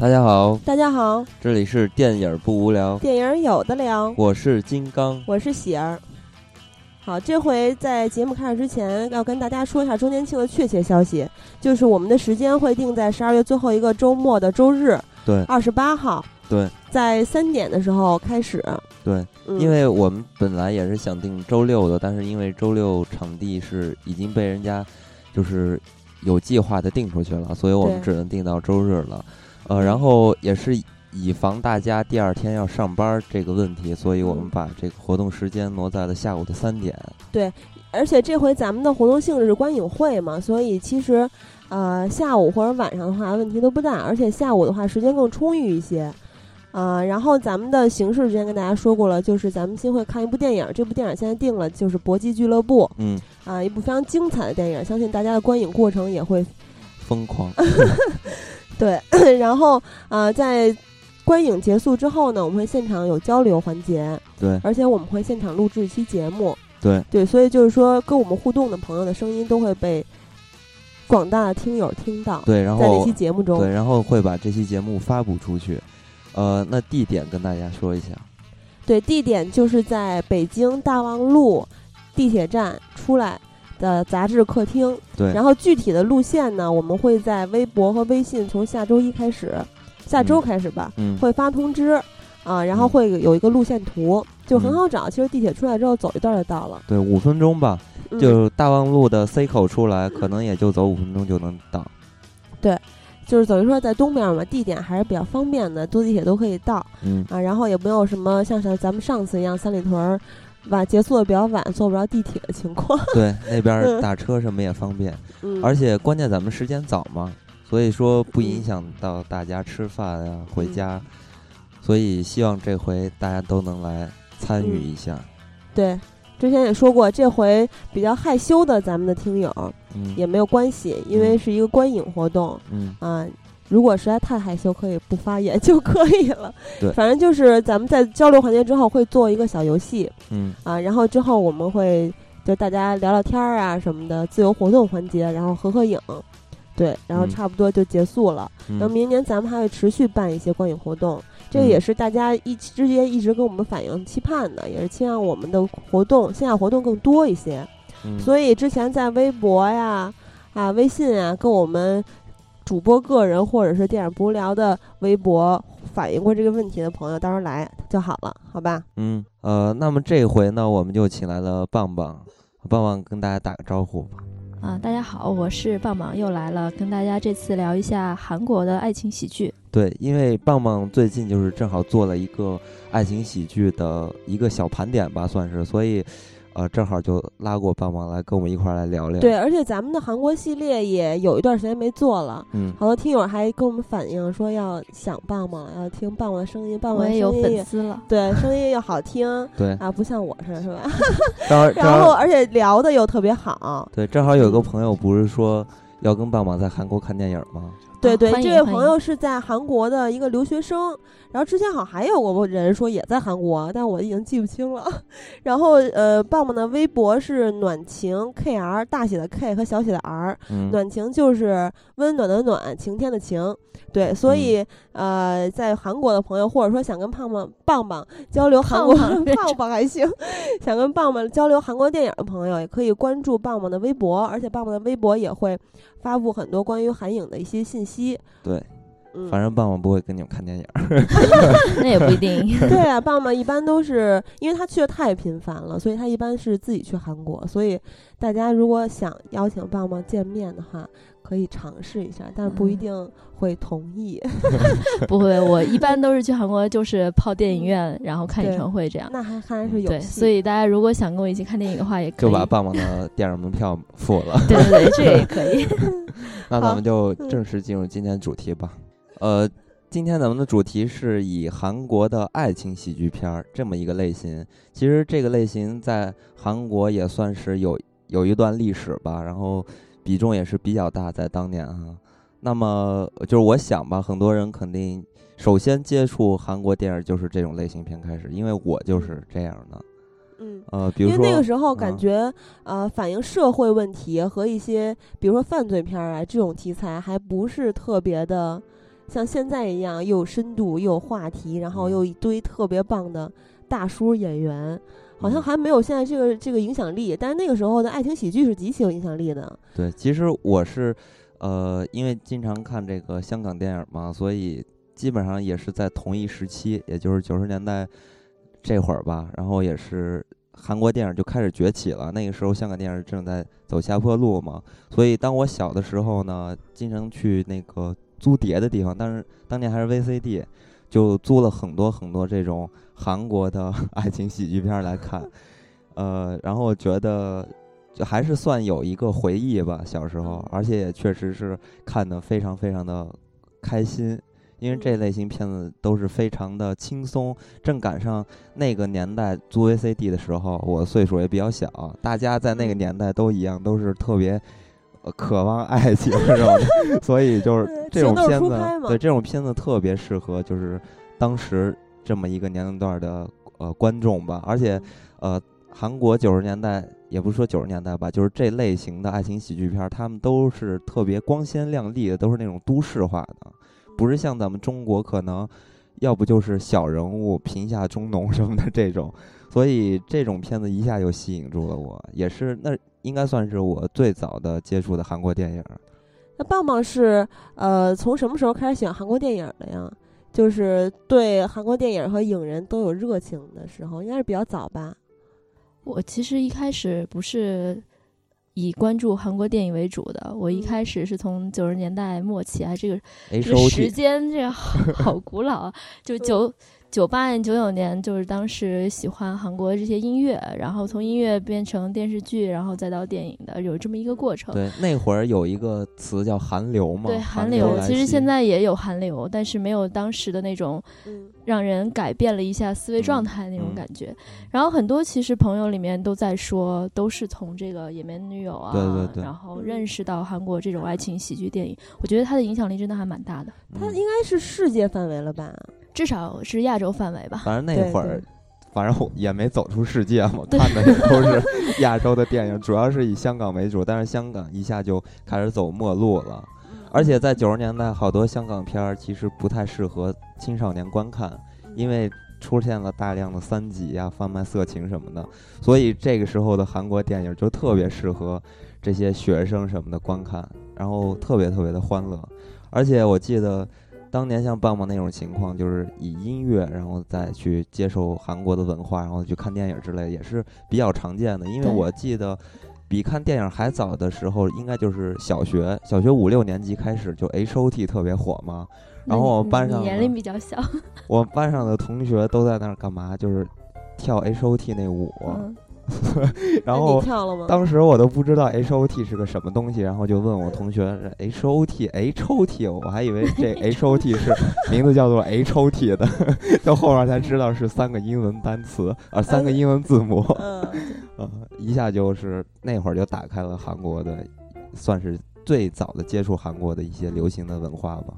大家好，大家好，这里是电影不无聊，电影有的聊，我是金刚，我是喜儿。好，这回在节目开始之前，要跟大家说一下周年庆的确切消息，就是我们的时间会定在十二月最后一个周末的周日，对，二十八号，对，在三点的时候开始，对，因为我们本来也是想定周六的，但是因为周六场地是已经被人家就是有计划的定出去了，所以我们只能定到周日了。呃，然后也是以防大家第二天要上班这个问题，所以我们把这个活动时间挪在了下午的三点。对，而且这回咱们的活动性质是观影会嘛，所以其实呃下午或者晚上的话问题都不大，而且下午的话时间更充裕一些。啊，然后咱们的形式之前跟大家说过了，就是咱们先会看一部电影，这部电影现在定了，就是《搏击俱乐部》。嗯。啊，一部非常精彩的电影，相信大家的观影过程也会疯狂。对，然后呃，在观影结束之后呢，我们会现场有交流环节，对，而且我们会现场录制一期节目，对，对，所以就是说，跟我们互动的朋友的声音都会被广大的听友听到，对，然后在那期节目中，对，然后会把这期节目发布出去，呃，那地点跟大家说一下，对，地点就是在北京大望路地铁站出来。的杂志客厅，对，然后具体的路线呢，我们会在微博和微信从下周一开始，下周开始吧，嗯，会发通知，啊，然后会有一个路线图，就很好找。其实地铁出来之后走一段就到了，对，五分钟吧，就大望路的 C 口出来，可能也就走五分钟就能到。对，就是等于说在东边嘛，地点还是比较方便的，坐地铁都可以到，嗯。啊，然后也没有什么像像咱们上次一样三里屯。晚结束的比较晚，坐不着地铁的情况。对，那边打车什么也方便，而且关键咱们时间早嘛，所以说不影响到大家吃饭呀、回家，所以希望这回大家都能来参与一下。对，之前也说过，这回比较害羞的咱们的听友，也没有关系，因为是一个观影活动。嗯啊。如果实在太害羞，可以不发言就可以了。对，反正就是咱们在交流环节之后会做一个小游戏，嗯啊，然后之后我们会就大家聊聊天儿啊什么的，自由活动环节，然后合合影，对，然后差不多就结束了。那明年咱们还会持续办一些观影活动，这个也是大家一之间一直跟我们反映期盼的，也是期望我们的活动线下活动更多一些。所以之前在微博呀、啊微信啊跟我们。主播个人或者是电影不无聊的微博反映过这个问题的朋友，到时候来就好了，好吧？嗯，呃，那么这回呢，我们就请来了棒棒，棒棒跟大家打个招呼吧。啊，大家好，我是棒棒，又来了，跟大家这次聊一下韩国的爱情喜剧。对，因为棒棒最近就是正好做了一个爱情喜剧的一个小盘点吧，算是，所以。呃，正好就拉过棒棒来跟我们一块儿来聊聊。对，而且咱们的韩国系列也有一段时间没做了，嗯，好多听友还跟我们反映说要想棒棒，要听棒棒的声音，棒棒也有粉丝了，对，声音又好听，对啊，不像我似的，是吧？然后而且聊的又特别好，对，正好有个朋友不是说要跟棒棒在韩国看电影吗？对对，这位朋友是在韩国的一个留学生，然后之前好像还有过人说也在韩国，但我已经记不清了。然后呃，棒棒的微博是暖晴 K R 大写的 K 和小写的 R，暖晴就是温暖的暖，晴天的晴。对，所以呃，在韩国的朋友或者说想跟胖胖棒棒交流韩国棒棒 还行，想跟棒棒交流韩国电影的朋友也可以关注棒棒的微博，而且棒棒的微博也会发布很多关于韩影的一些信息。对，反正棒棒不会跟你们看电影，那也不一定。对啊，棒棒一般都是因为他去的太频繁了，所以他一般是自己去韩国。所以大家如果想邀请棒棒见面的话，可以尝试一下，但不一定会同意。不会，我一般都是去韩国，就是泡电影院，然后看演唱会这样。那还还是有对，所以大家如果想跟我一起看电影的话，也可以就把棒棒的电影门票付了。对对对，这也可以。那咱们就正式进入今天主题吧。呃，今天咱们的主题是以韩国的爱情喜剧片儿这么一个类型。其实这个类型在韩国也算是有有一段历史吧，然后。比重也是比较大，在当年哈。那么就是我想吧，很多人肯定首先接触韩国电影就是这种类型片开始，因为我就是这样的。嗯，呃，比如说那个时候感觉呃，反映社会问题和一些比如说犯罪片啊这种题材还不是特别的像现在一样又有深度又有话题，然后又一堆特别棒的大叔演员，好像还没有现在这个这个影响力。但是那个时候的爱情喜剧是极其有影响力的。对，其实我是，呃，因为经常看这个香港电影嘛，所以基本上也是在同一时期，也就是九十年代这会儿吧。然后也是韩国电影就开始崛起了。那个时候香港电影正在走下坡路嘛，所以当我小的时候呢，经常去那个租碟的地方，但是当年还是 VCD，就租了很多很多这种韩国的 爱情喜剧片来看，呃，然后觉得。就还是算有一个回忆吧，小时候，而且也确实是看的非常非常的开心，因为这类型片子都是非常的轻松，正赶上那个年代租 VCD 的时候，我岁数也比较小，大家在那个年代都一样，都是特别渴望爱情这种，所以就是这种片子，对这种片子特别适合就是当时这么一个年龄段的呃观众吧，而且呃。韩国九十年代，也不是说九十年代吧，就是这类型的爱情喜剧片，他们都是特别光鲜亮丽的，都是那种都市化的，不是像咱们中国可能，要不就是小人物贫下中农什么的这种，所以这种片子一下就吸引住了我，也是那应该算是我最早的接触的韩国电影。那棒棒是呃从什么时候开始喜欢韩国电影的呀？就是对韩国电影和影人都有热情的时候，应该是比较早吧。我其实一开始不是以关注韩国电影为主的，我一开始是从九十年代末期啊，这个这个时间这个好古老啊，就九。九八年、九九年，就是当时喜欢韩国这些音乐，然后从音乐变成电视剧，然后再到电影的，有这么一个过程。对，那会儿有一个词叫韩流嘛。对，韩流。其实现在也有韩流，但是没有当时的那种，让人改变了一下思维状态那种感觉。然后很多其实朋友里面都在说，都是从这个《野蛮女友》啊，对对对，然后认识到韩国这种爱情喜剧电影。我觉得它的影响力真的还蛮大的。它应该是世界范围了吧？至少是亚洲范围吧。反正那会儿，反正也没走出世界嘛，看的也都是亚洲的电影，主要是以香港为主。但是香港一下就开始走末路了，而且在九十年代，好多香港片儿其实不太适合青少年观看，因为出现了大量的三级呀、贩卖色情什么的。所以这个时候的韩国电影就特别适合这些学生什么的观看，然后特别特别的欢乐。而且我记得。当年像棒棒那种情况，就是以音乐，然后再去接受韩国的文化，然后去看电影之类，也是比较常见的。因为我记得，比看电影还早的时候，应该就是小学，小学五六年级开始就 H O T 特别火嘛。然后我们班上年龄比较小，我们班上的同学都在那儿干嘛？就是跳 H O T 那舞。然后当时我都不知道 H O T 是个什么东西，然后就问我同学 H O T H O T，我还以为这 H O T 是名字叫做 H O T 的，到后面才知道是三个英文单词啊，三个英文字母，嗯，一下就是那会儿就打开了韩国的，算是最早的接触韩国的一些流行的文化吧。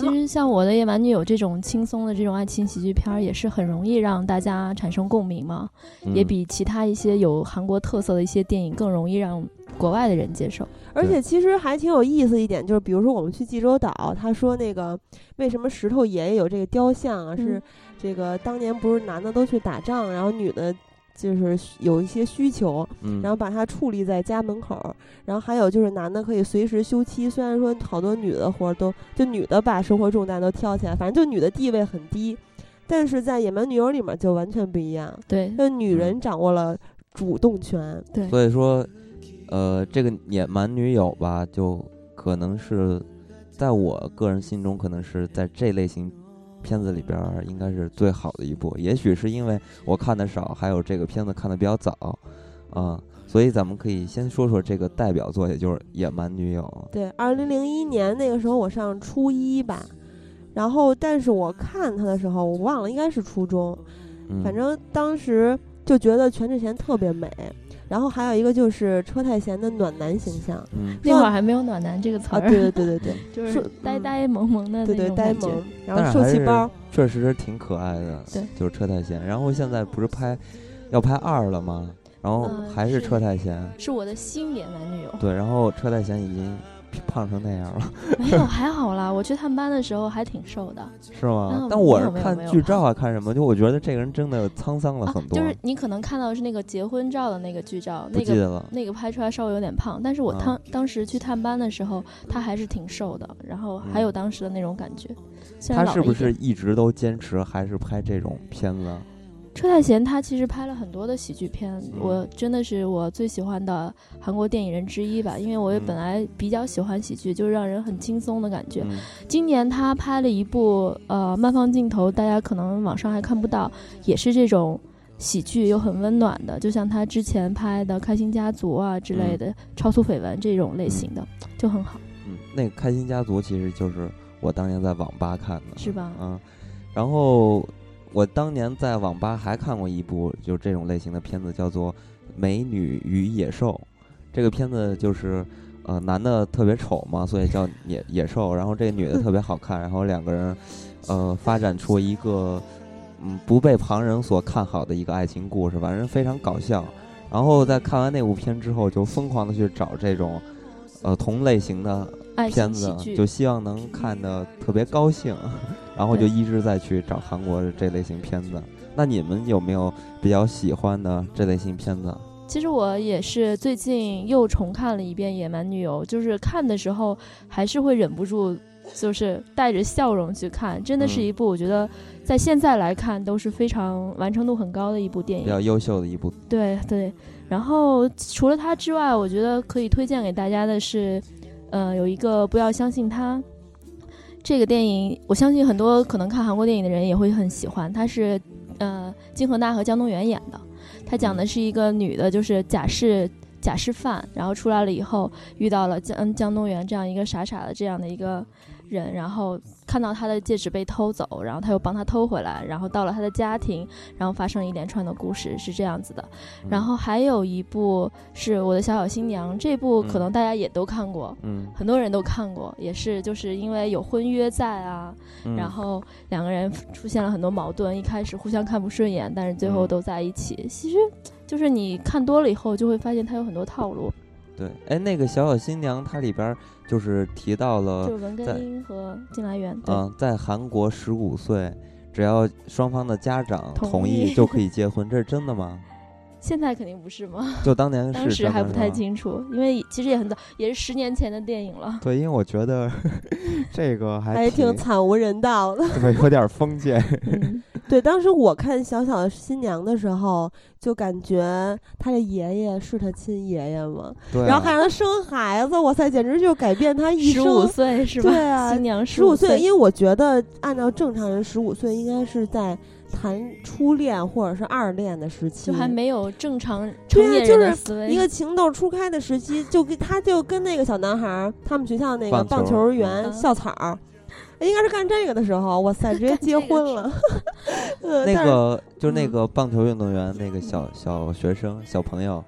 其实像我的夜晚女友这种轻松的这种爱情喜剧片儿，也是很容易让大家产生共鸣嘛，也比其他一些有韩国特色的一些电影更容易让国外的人接受。而且其实还挺有意思一点，就是比如说我们去济州岛，他说那个为什么石头爷爷有这个雕像啊？是这个当年不是男的都去打仗，然后女的。就是有一些需求，然后把它矗立在家门口，然后还有就是男的可以随时休妻。虽然说好多女的活都就女的把生活重担都挑起来，反正就女的地位很低，但是在野蛮女友里面就完全不一样。对，就女人掌握了主动权。对，所以说，呃，这个野蛮女友吧，就可能是在我个人心中，可能是在这类型。片子里边应该是最好的一部，也许是因为我看的少，还有这个片子看的比较早，啊，所以咱们可以先说说这个代表作，也就是《野蛮女友》。对，二零零一年那个时候我上初一吧，然后但是我看他的时候我忘了，应该是初中，反正当时就觉得全智贤特别美。然后还有一个就是车太贤的暖男形象，那会儿还没有暖男这个词儿。对对对对对，就是呆呆萌萌的对对呆萌，然后受气包，确实是挺可爱的。对，就是车太贤。然后现在不是拍要拍二了吗？然后还是车太贤。是我的新野男女友。对，然后车太贤已经胖成那样了？没有，还好啦。我去探班的时候还挺瘦的。是吗？但我是看剧照啊，看什么？就我觉得这个人真的沧桑了很多。就是你可能看到的是那个结婚照的那个剧照，那个那个拍出来稍微有点胖。但是我当当时去探班的时候，他还是挺瘦的，然后还有当时的那种感觉。他是不是一直都坚持还是拍这种片子？车太贤他其实拍了很多的喜剧片，我真的是我最喜欢的韩国电影人之一吧。因为我也本来比较喜欢喜剧，就是让人很轻松的感觉。今年他拍了一部呃慢放镜头，大家可能网上还看不到，也是这种喜剧又很温暖的，就像他之前拍的《开心家族》啊之类的超速绯闻这种类型的，就很好。嗯，那个《开心家族》其实就是我当年在网吧看的，是吧？嗯，然后。我当年在网吧还看过一部就是这种类型的片子，叫做《美女与野兽》。这个片子就是，呃，男的特别丑嘛，所以叫野野兽。然后这个女的特别好看，然后两个人，呃，发展出一个，嗯，不被旁人所看好的一个爱情故事，反正非常搞笑。然后在看完那部片之后，就疯狂的去找这种，呃，同类型的。片子就希望能看的特别高兴，然后就一直在去找韩国这类型片子。那你们有没有比较喜欢的这类型片子？其实我也是最近又重看了一遍《野蛮女友》，就是看的时候还是会忍不住，就是带着笑容去看。真的是一部我觉得在现在来看都是非常完成度很高的一部电影，比较优秀的一部。对对，然后除了它之外，我觉得可以推荐给大家的是。呃，有一个不要相信他，这个电影，我相信很多可能看韩国电影的人也会很喜欢。它是呃金荷娜和姜东元演的，他讲的是一个女的，就是假释假释犯，然后出来了以后遇到了姜姜东元这样一个傻傻的这样的一个人，然后。看到他的戒指被偷走，然后他又帮他偷回来，然后到了他的家庭，然后发生一连串的故事，是这样子的。然后还有一部是我的小小新娘，这部可能大家也都看过，嗯，很多人都看过，也是就是因为有婚约在啊，然后两个人出现了很多矛盾，一开始互相看不顺眼，但是最后都在一起。其实就是你看多了以后，就会发现他有很多套路。对，哎，那个小小新娘，它里边就是提到了，就是文根英和金来源，嗯，在韩国十五岁，只要双方的家长同意就可以结婚，这是真的吗？现在肯定不是吗？就当年当时还不太清楚，因为其实也很早，也是十年前的电影了。对，因为我觉得 这个还还挺惨无人道的，对，有点封建。对，当时我看小小的新娘的时候，就感觉他的爷爷是他亲爷爷嘛，然后还让他生孩子，哇塞，简直就改变他一生。十五岁是吧？对啊，新娘十五岁，因为我觉得按照正常人，十五岁应该是在。谈初恋或者是二恋的时期，就还没有正常成年人的思维。一个情窦初开的时期，就跟他就跟那个小男孩，他们学校那个棒球员校草，应该是干这个的时候，哇塞，直接结婚了。那个就是那个棒球运动员，那个小小学生小朋友，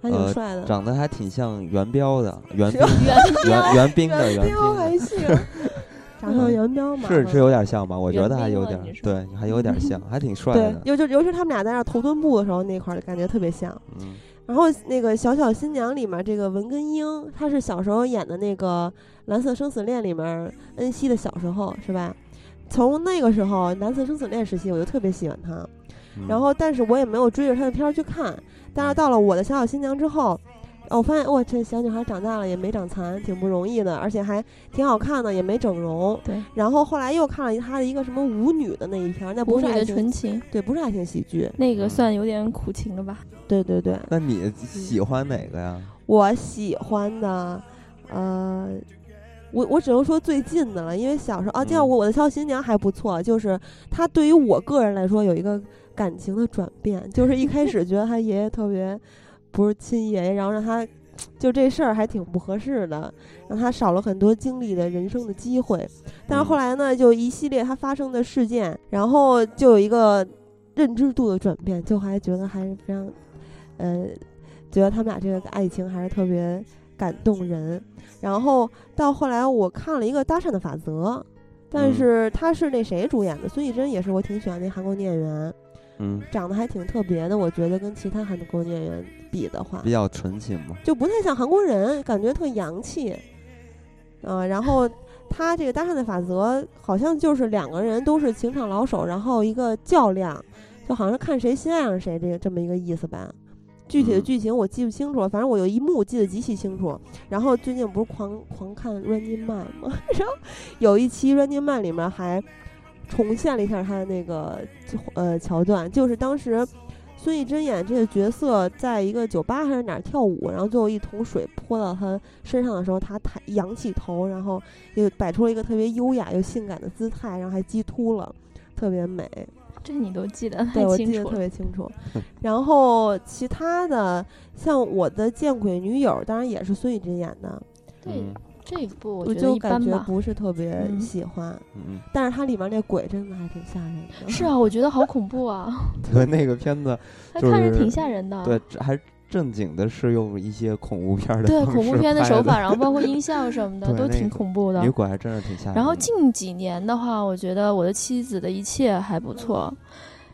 还挺帅的，长得还挺像元彪的，元元元元兵的元兵还行。长得元彪嘛，是是有点像吧？我觉得还有点，对，还有点像，还挺 帅的。对，尤就尤其他们俩在那头墩布的时候，那块儿感觉特别像。嗯。然后那个小小新娘里面，这个文根英，她是小时候演的那个《蓝色生死恋》里面恩熙的小时候，是吧？从那个时候《蓝色生死恋》时期，我就特别喜欢她。然后，但是我也没有追着她的片儿去看。但是到了我的小小新娘之后。我发现，哇，这小女孩长大了也没长残，挺不容易的，而且还挺好看的，也没整容。对。然后后来又看了她的一个什么舞女的那一篇，那不是爱纯情，对，不是爱情喜剧，那个算有点苦情了吧？对对对。那你喜欢哪个呀？我喜欢的，呃，我我只能说最近的了，因为小时候啊，像我我的小新娘还不错，就是她对于我个人来说有一个感情的转变，就是一开始觉得她爷爷特别。不是亲爷爷，然后让他，就这事儿还挺不合适的，让他少了很多经历的人生的机会。但是后来呢，就一系列他发生的事件，然后就有一个认知度的转变，就还觉得还是非常，呃，觉得他们俩这个爱情还是特别感动人。然后到后来我看了一个《搭讪的法则》，但是他是那谁主演的？孙艺珍也是我挺喜欢那韩国女演员。嗯，长得还挺特别的，我觉得跟其他韩国演员比的话，比较纯情嘛，就不太像韩国人，感觉特洋气。嗯，然后他这个搭讪的法则好像就是两个人都是情场老手，然后一个较量，就好像看谁先爱上谁这个这么一个意思吧。具体的剧情我记不清楚了，反正我有一幕记得极其清楚。然后最近不是狂狂看《Running Man》吗？然后有一期《Running Man》里面还重现了一下他的那个呃桥段，就是当时孙艺珍演这个角色在一个酒吧还是哪儿跳舞，然后最后一桶水泼到他身上的时候，他抬扬起头，然后又摆出了一个特别优雅又性感的姿态，然后还激突了，特别美。这你都记得对，我记得特别清楚。然后其他的，像我的见鬼女友，当然也是孙艺珍演的。对，这一部我就感觉不是特别喜欢。嗯但是它里面那鬼真的还挺吓人的。是啊，我觉得好恐怖啊。对，那个片子，看着挺吓人的。对，还。正经的是用一些恐怖片的对恐怖片的手法，然后包括音效什么的都挺恐怖的。女鬼还真是挺吓人。然后近几年的话，我觉得《我的妻子的一切》还不错。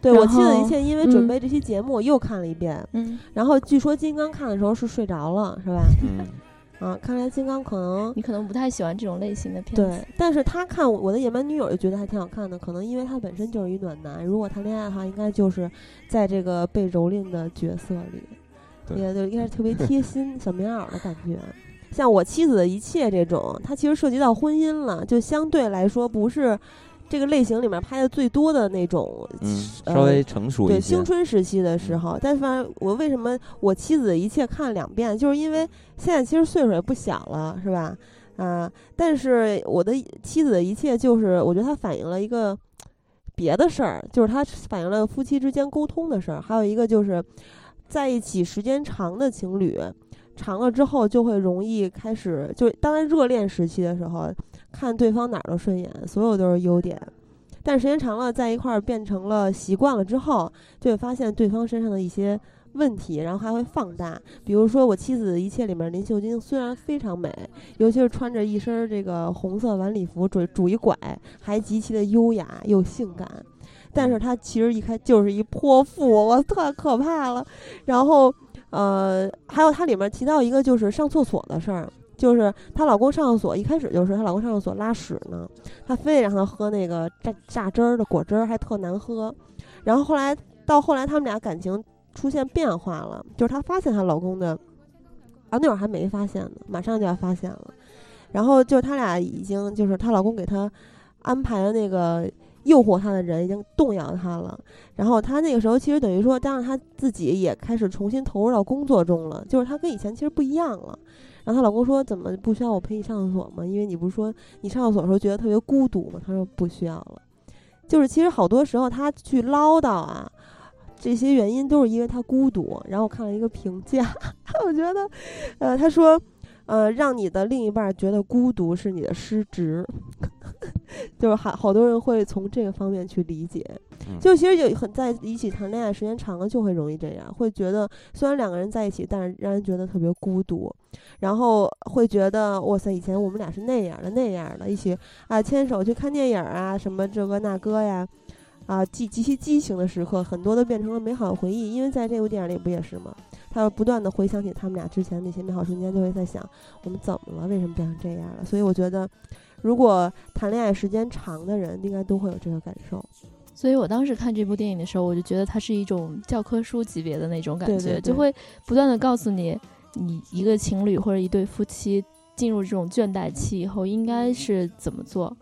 对我妻子的一切，因为准备这期节目，我又看了一遍。嗯。然后据说金刚看的时候是睡着了，是吧？嗯。啊，看来金刚可能你可能不太喜欢这种类型的片子。对，但是他看我的野蛮女友就觉得还挺好看的，可能因为他本身就是一暖男，如果谈恋爱的话，应该就是在这个被蹂躏的角色里。也就应该是特别贴心小棉袄的感觉，像我妻子的一切这种，它其实涉及到婚姻了，就相对来说不是这个类型里面拍的最多的那种，嗯，稍微成熟一些。对，青春时期的时候，但是我为什么我妻子的一切看了两遍，就是因为现在其实岁数也不小了，是吧？啊，但是我的妻子的一切就是我觉得它反映了一个别的事儿，就是它反映了夫妻之间沟通的事儿，还有一个就是。在一起时间长的情侣，长了之后就会容易开始，就当然热恋时期的时候，看对方哪儿都顺眼，所有都是优点。但时间长了，在一块儿变成了习惯了之后，就会发现对方身上的一些问题，然后还会放大。比如说，我妻子的一切里面，林秀晶虽然非常美，尤其是穿着一身这个红色晚礼服，拄拄一拐，还极其的优雅又性感。但是她其实一开就是一泼妇，我特可怕了。然后，呃，还有它里面提到一个就是上厕所的事儿，就是她老公上厕所一开始就是她老公上厕所拉屎呢，她非得让他喝那个榨榨汁儿的果汁儿，还特难喝。然后后来到后来他们俩感情出现变化了，就是她发现她老公的，啊那会儿还没发现呢，马上就要发现了。然后就他俩已经就是她老公给她安排了那个。诱惑她的人已经动摇她了，然后她那个时候其实等于说，当然她自己也开始重新投入到工作中了，就是她跟以前其实不一样了。然后她老公说：“怎么不需要我陪你上厕所吗？因为你不是说你上厕所的时候觉得特别孤独吗？”她说：“不需要了。”就是其实好多时候她去唠叨啊，这些原因都是因为她孤独。然后我看了一个评价，我觉得，呃，她说。呃，让你的另一半觉得孤独是你的失职，就是好好多人会从这个方面去理解。就其实有很在一起谈恋爱时间长了，就会容易这样，会觉得虽然两个人在一起，但是让人觉得特别孤独，然后会觉得哇塞，以前我们俩是那样的那样的，一起啊牵手去看电影啊，什么这个那个呀，啊极极其激情的时刻，很多都变成了美好的回忆。因为在这部电影里不也是吗？他不断的回想起他们俩之前那些美好瞬间，就会在想我们怎么了，为什么变成这样了？所以我觉得，如果谈恋爱时间长的人，应该都会有这个感受。所以我当时看这部电影的时候，我就觉得它是一种教科书级别的那种感觉，就会不断的告诉你，你一个情侣或者一对夫妻进入这种倦怠期以后应该是怎么做。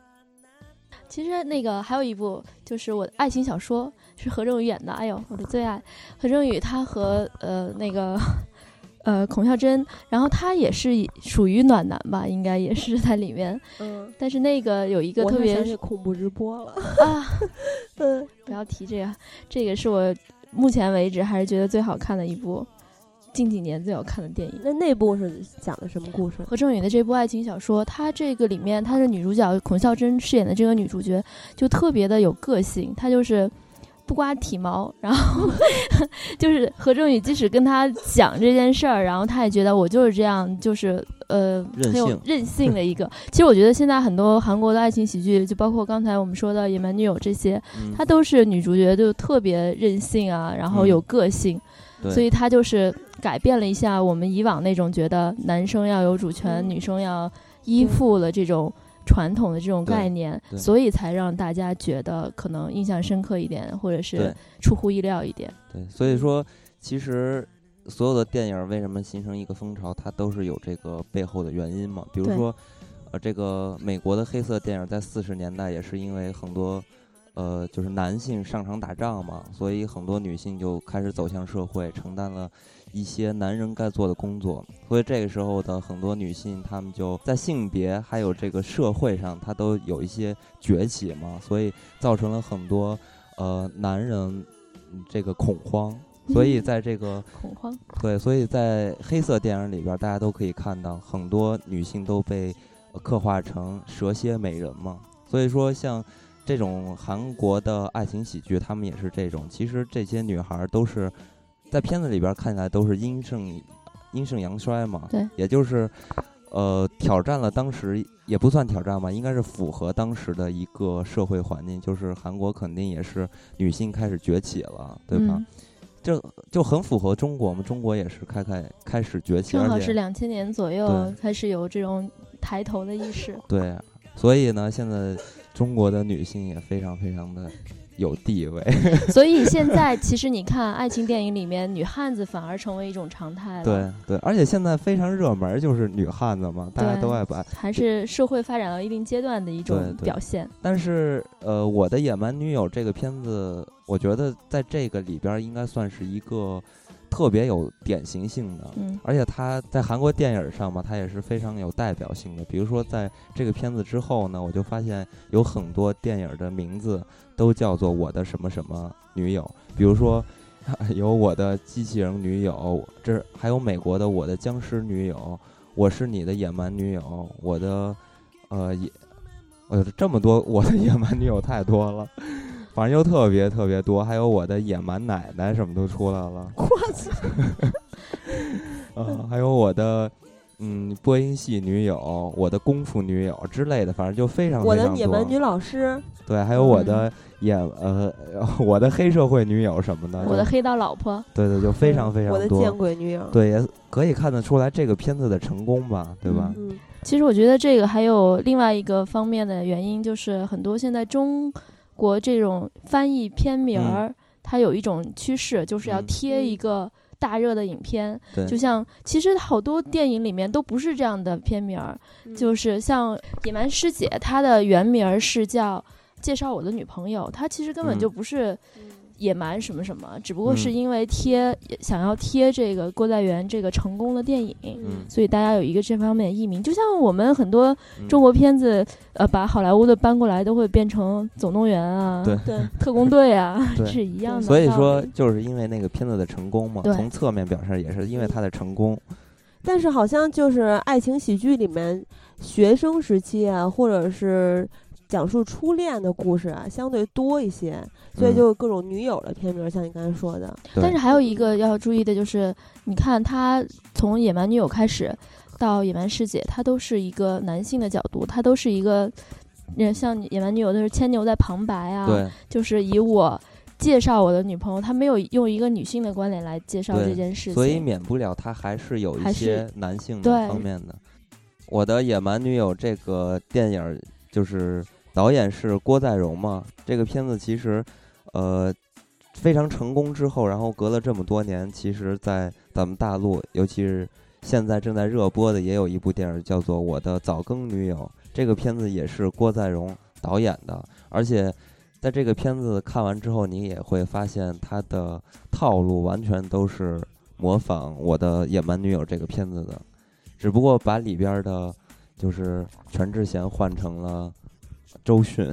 其实那个还有一部就是我的爱情小说。是何正宇演的，哎呦，我的最爱！何正宇他和呃那个 呃孔孝真，然后他也是属于暖男吧，应该也是在里面。嗯。但是那个有一个特别恐怖直播了啊！嗯，不要提这个，这个是我目前为止还是觉得最好看的一部，近几年最好看的电影。那那部是讲的什么故事？何正宇的这部爱情小说，他这个里面他的女主角孔孝真饰演的这个女主角就特别的有个性，她就是。不刮体毛，然后 就是何正宇，即使跟他讲这件事儿，然后他也觉得我就是这样，就是呃很有任性的一个。其实我觉得现在很多韩国的爱情喜剧，就包括刚才我们说的《野蛮女友》这些，她都是女主角就特别任性啊，然后有个性，所以他就是改变了一下我们以往那种觉得男生要有主权，女生要依附的这种传统的这种概念，所以才让大家觉得可能印象深刻一点，或者是出乎意料一点。对，所以说其实所有的电影为什么形成一个风潮，它都是有这个背后的原因嘛。比如说，呃，这个美国的黑色电影在四十年代也是因为很多。呃，就是男性上场打仗嘛，所以很多女性就开始走向社会，承担了一些男人该做的工作。所以这个时候的很多女性，她们就在性别还有这个社会上，她都有一些崛起嘛，所以造成了很多呃男人这个恐慌。所以在这个 恐慌对，所以在黑色电影里边，大家都可以看到很多女性都被刻画成蛇蝎美人嘛。所以说像。这种韩国的爱情喜剧，他们也是这种。其实这些女孩都是在片子里边看起来都是阴盛阴盛阳衰嘛。对，也就是呃挑战了当时也不算挑战吧，应该是符合当时的一个社会环境，就是韩国肯定也是女性开始崛起了，对吧？就就很符合中国嘛，中国也是开开开始崛起，正好是两千年左右开始有这种抬头的意识。对，所以呢，现在。中国的女性也非常非常的有地位，所以现在其实你看爱情电影里面女汉子反而成为一种常态了。对对，而且现在非常热门就是女汉子嘛，大家都爱把。还是社会发展到一定阶段的一种表现。但是呃，我的野蛮女友这个片子，我觉得在这个里边应该算是一个。特别有典型性的，而且他在韩国电影上嘛，他也是非常有代表性的。比如说，在这个片子之后呢，我就发现有很多电影的名字都叫做我的什么什么女友。比如说，有我的机器人女友，这还有美国的我的僵尸女友，我是你的野蛮女友，我的呃野，呃这么多我的野蛮女友太多了。反正就特别特别多，还有我的野蛮奶奶什么都出来了。我操！啊，还有我的嗯播音系女友，我的功夫女友之类的，反正就非常我的野蛮女老师。对，还有我的野呃 我的黑社会女友什么的。我的黑道老婆。对对，就非常非常多。我的见鬼女友。对，也可以看得出来这个片子的成功吧，对吧？嗯。其实我觉得这个还有另外一个方面的原因，就是很多现在中。国这种翻译片名儿，它有一种趋势，就是要贴一个大热的影片。就像其实好多电影里面都不是这样的片名儿，就是像《野蛮师姐》，它的原名儿是叫《介绍我的女朋友》，它其实根本就不是。野蛮什么什么，只不过是因为贴想要贴这个郭在元这个成功的电影，所以大家有一个这方面的译名。就像我们很多中国片子，呃，把好莱坞的搬过来都会变成总动员啊，对特工队啊，是一样的。所以说，就是因为那个片子的成功嘛，从侧面表示也是因为它的成功。但是好像就是爱情喜剧里面，学生时期啊，或者是。讲述初恋的故事啊，相对多一些，所以就各种女友的片名，像你刚才说的。但是还有一个要注意的就是，你看他从《野蛮女友》开始到《野蛮师姐》，他都是一个男性的角度，他都是一个，像《野蛮女友》都是牵牛在旁白啊，就是以我介绍我的女朋友，他没有用一个女性的观点来介绍这件事情，所以免不了他还是有一些男性的方面的。我的《野蛮女友》这个电影就是。导演是郭在荣嘛？这个片子其实，呃，非常成功之后，然后隔了这么多年，其实，在咱们大陆，尤其是现在正在热播的，也有一部电影叫做《我的早更女友》。这个片子也是郭在荣导演的，而且在这个片子看完之后，你也会发现他的套路完全都是模仿《我的野蛮女友》这个片子的，只不过把里边的，就是全智贤换成了。周迅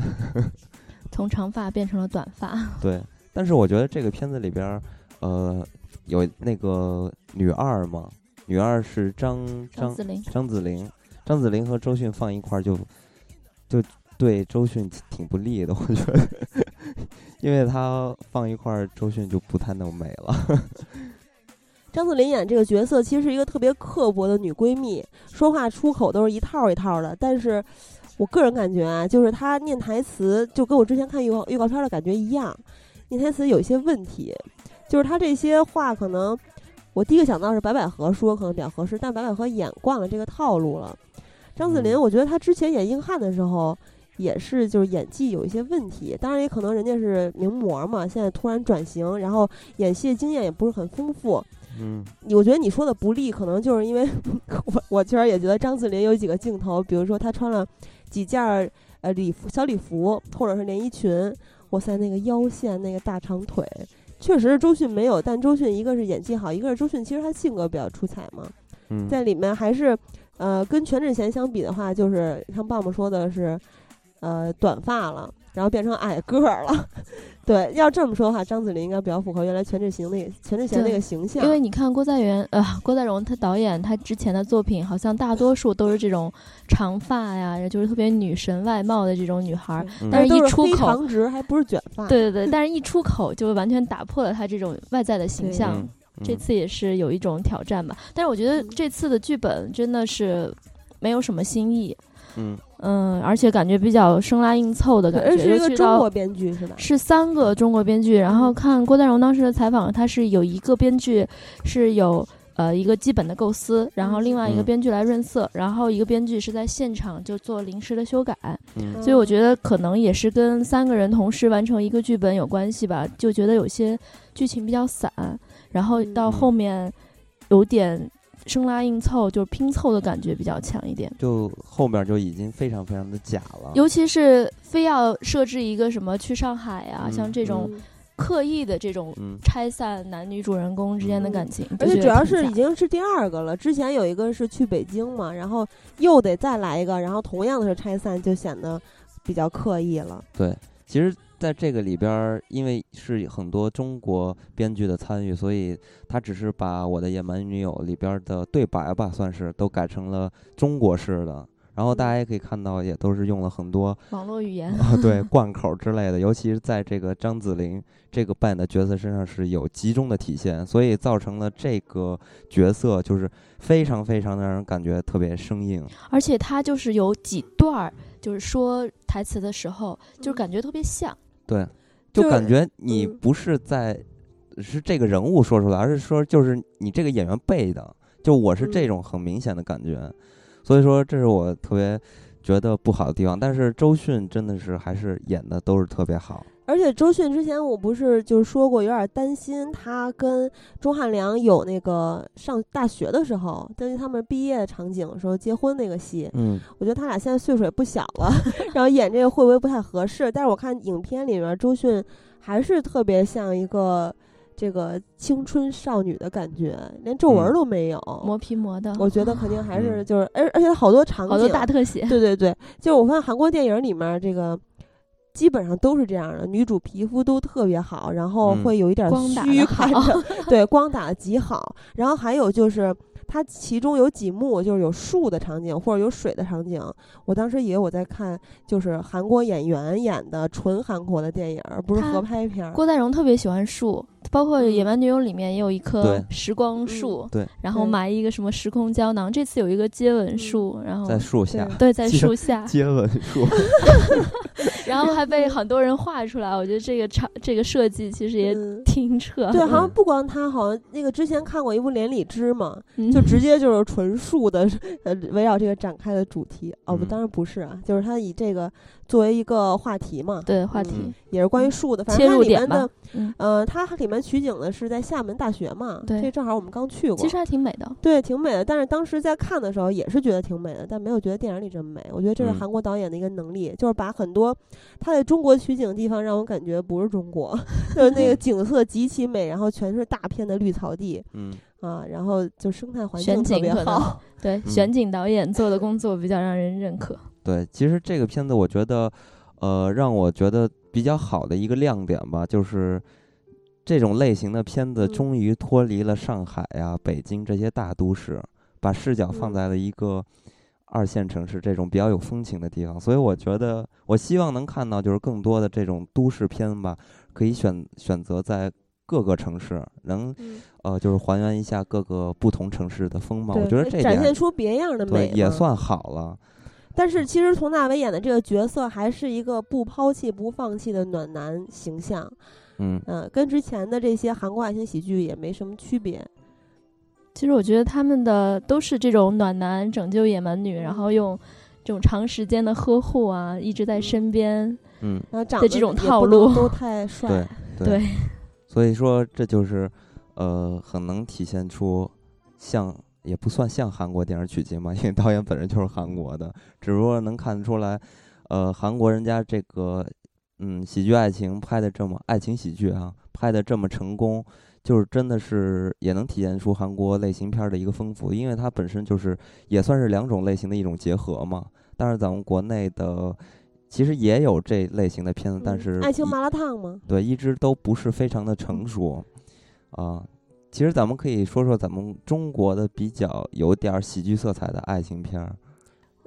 从长发变成了短发。对，但是我觉得这个片子里边，呃，有那个女二嘛，女二是张张子玲，张子玲，张子玲和周迅放一块儿就就对周迅挺不利的，我觉得，因为她放一块儿，周迅就不太那么美了。张子玲演这个角色其实是一个特别刻薄的女闺蜜，说话出口都是一套一套的，但是。我个人感觉啊，就是他念台词就跟我之前看预告预告片的感觉一样，念台词有一些问题，就是他这些话可能，我第一个想到是白百合说可能比较合适，但白百合演惯了这个套路了。张子林，我觉得他之前演硬汉的时候也是就是演技有一些问题，当然也可能人家是名模嘛，现在突然转型，然后演戏的经验也不是很丰富。嗯，我觉得你说的不利，可能就是因为 我我确实也觉得张子林有几个镜头，比如说他穿了几件呃礼服小礼服，或者是连衣裙，哇塞，那个腰线那个大长腿，确实是周迅没有，但周迅一个是演技好，一个是周迅其实她性格比较出彩嘛，在里面还是呃跟全智贤相比的话，就是像棒棒说的是呃短发了。然后变成矮个儿了，对，要这么说的话，张子霖应该比较符合原来全智贤那个全智贤那个形象。因为你看郭在元呃郭在荣他导演他之前的作品，好像大多数都是这种长发呀，就是特别女神外貌的这种女孩，但是一出口长直还不是卷发。对对对，但是一出口就完全打破了他这种外在的形象。这次也是有一种挑战吧，但是我觉得这次的剧本真的是没有什么新意。嗯。嗯，而且感觉比较生拉硬凑的感觉，是一个中国编剧是吧？是三个中国编剧。然后看郭在荣当时的采访，他是有一个编剧是有呃一个基本的构思，然后另外一个编剧来润色，然后一个编剧是在现场就做临时的修改。所以我觉得可能也是跟三个人同时完成一个剧本有关系吧，就觉得有些剧情比较散，然后到后面有点。生拉硬凑就是拼凑的感觉比较强一点，就后面就已经非常非常的假了。尤其是非要设置一个什么去上海啊，像这种刻意的这种拆散男女主人公之间的感情，而且主要是已经是第二个了。之前有一个是去北京嘛，然后又得再来一个，然后同样的是拆散，就显得比较刻意了。对，其实。在这个里边儿，因为是很多中国编剧的参与，所以他只是把《我的野蛮女友》里边的对白吧，算是都改成了中国式的。然后大家也可以看到，也都是用了很多网络语言，对贯口之类的。尤其是在这个张子琳这个扮演的角色身上是有集中的体现，所以造成了这个角色就是非常非常的让人感觉特别生硬。而且他就是有几段儿，就是说台词的时候，就是感觉特别像。对，就感觉你不是在是这个人物说出来，而是说就是你这个演员背的，就我是这种很明显的感觉，所以说这是我特别觉得不好的地方。但是周迅真的是还是演的都是特别好。而且周迅之前我不是就说过有点担心他跟钟汉良有那个上大学的时候，担心他们毕业场景的时候结婚那个戏。嗯，我觉得他俩现在岁数也不小了，然后演这个会不会不太合适？但是我看影片里面周迅还是特别像一个这个青春少女的感觉，连皱纹都没有，磨皮磨的。我觉得肯定还是就是，而而且好多场景，好多大特写。对对对，就是我发现韩国电影里面这个。基本上都是这样的，女主皮肤都特别好，然后会有一点虚看着，对，光打的极好。然后还有就是，它其中有几幕就是有树的场景或者有水的场景，我当时以为我在看就是韩国演员演的纯韩国的电影，不是合拍片。郭在荣特别喜欢树。包括《野蛮女友》里面也有一棵时光树，对，然后埋一个什么时空胶囊。这次有一个接吻树，然后在树下，对，在树下 接吻树，然后还被很多人画出来。我觉得这个场这个设计其实也挺扯。对，好像不光他，好像那个之前看过一部《连理枝》嘛，就直接就是纯树的，呃，围绕这个展开的主题。哦，不，当然不是啊，就是他以这个。作为一个话题嘛，对话题也是关于树的。反正它里面的，呃，它里面取景的是在厦门大学嘛，对这正好我们刚去过。其实还挺美的，对，挺美的。但是当时在看的时候也是觉得挺美的，但没有觉得电影里这么美。我觉得这是韩国导演的一个能力，就是把很多他在中国取景的地方让我感觉不是中国，就是那个景色极其美，然后全是大片的绿草地，嗯啊，然后就生态环境特别好。对，选景导演做的工作比较让人认可。对，其实这个片子我觉得，呃，让我觉得比较好的一个亮点吧，就是这种类型的片子终于脱离了上海呀、北京这些大都市，把视角放在了一个二线城市这种比较有风情的地方。所以我觉得，我希望能看到就是更多的这种都市片吧，可以选选择在各个城市，能呃，就是还原一下各个不同城市的风貌。我觉得这展现出别样的美也算好了。但是其实佟大为演的这个角色还是一个不抛弃不放弃的暖男形象，嗯跟之前的这些韩国爱情喜剧也没什么区别。其实我觉得他们的都是这种暖男拯救野蛮女，然后用这种长时间的呵护啊，一直在身边，嗯，然后长的这种套路都太 帅，对对。所以说这就是呃，很能体现出像也不算像韩国电视取经嘛，因为导演本人就是韩国的，只不过能看得出来，呃，韩国人家这个嗯喜剧爱情拍的这么爱情喜剧啊，拍的这么成功。就是真的是也能体现出韩国类型片的一个丰富，因为它本身就是也算是两种类型的一种结合嘛。但是咱们国内的其实也有这类型的片子，但是爱情麻辣烫吗？对，一直都不是非常的成熟啊。其实咱们可以说说咱们中国的比较有点喜剧色彩的爱情片儿。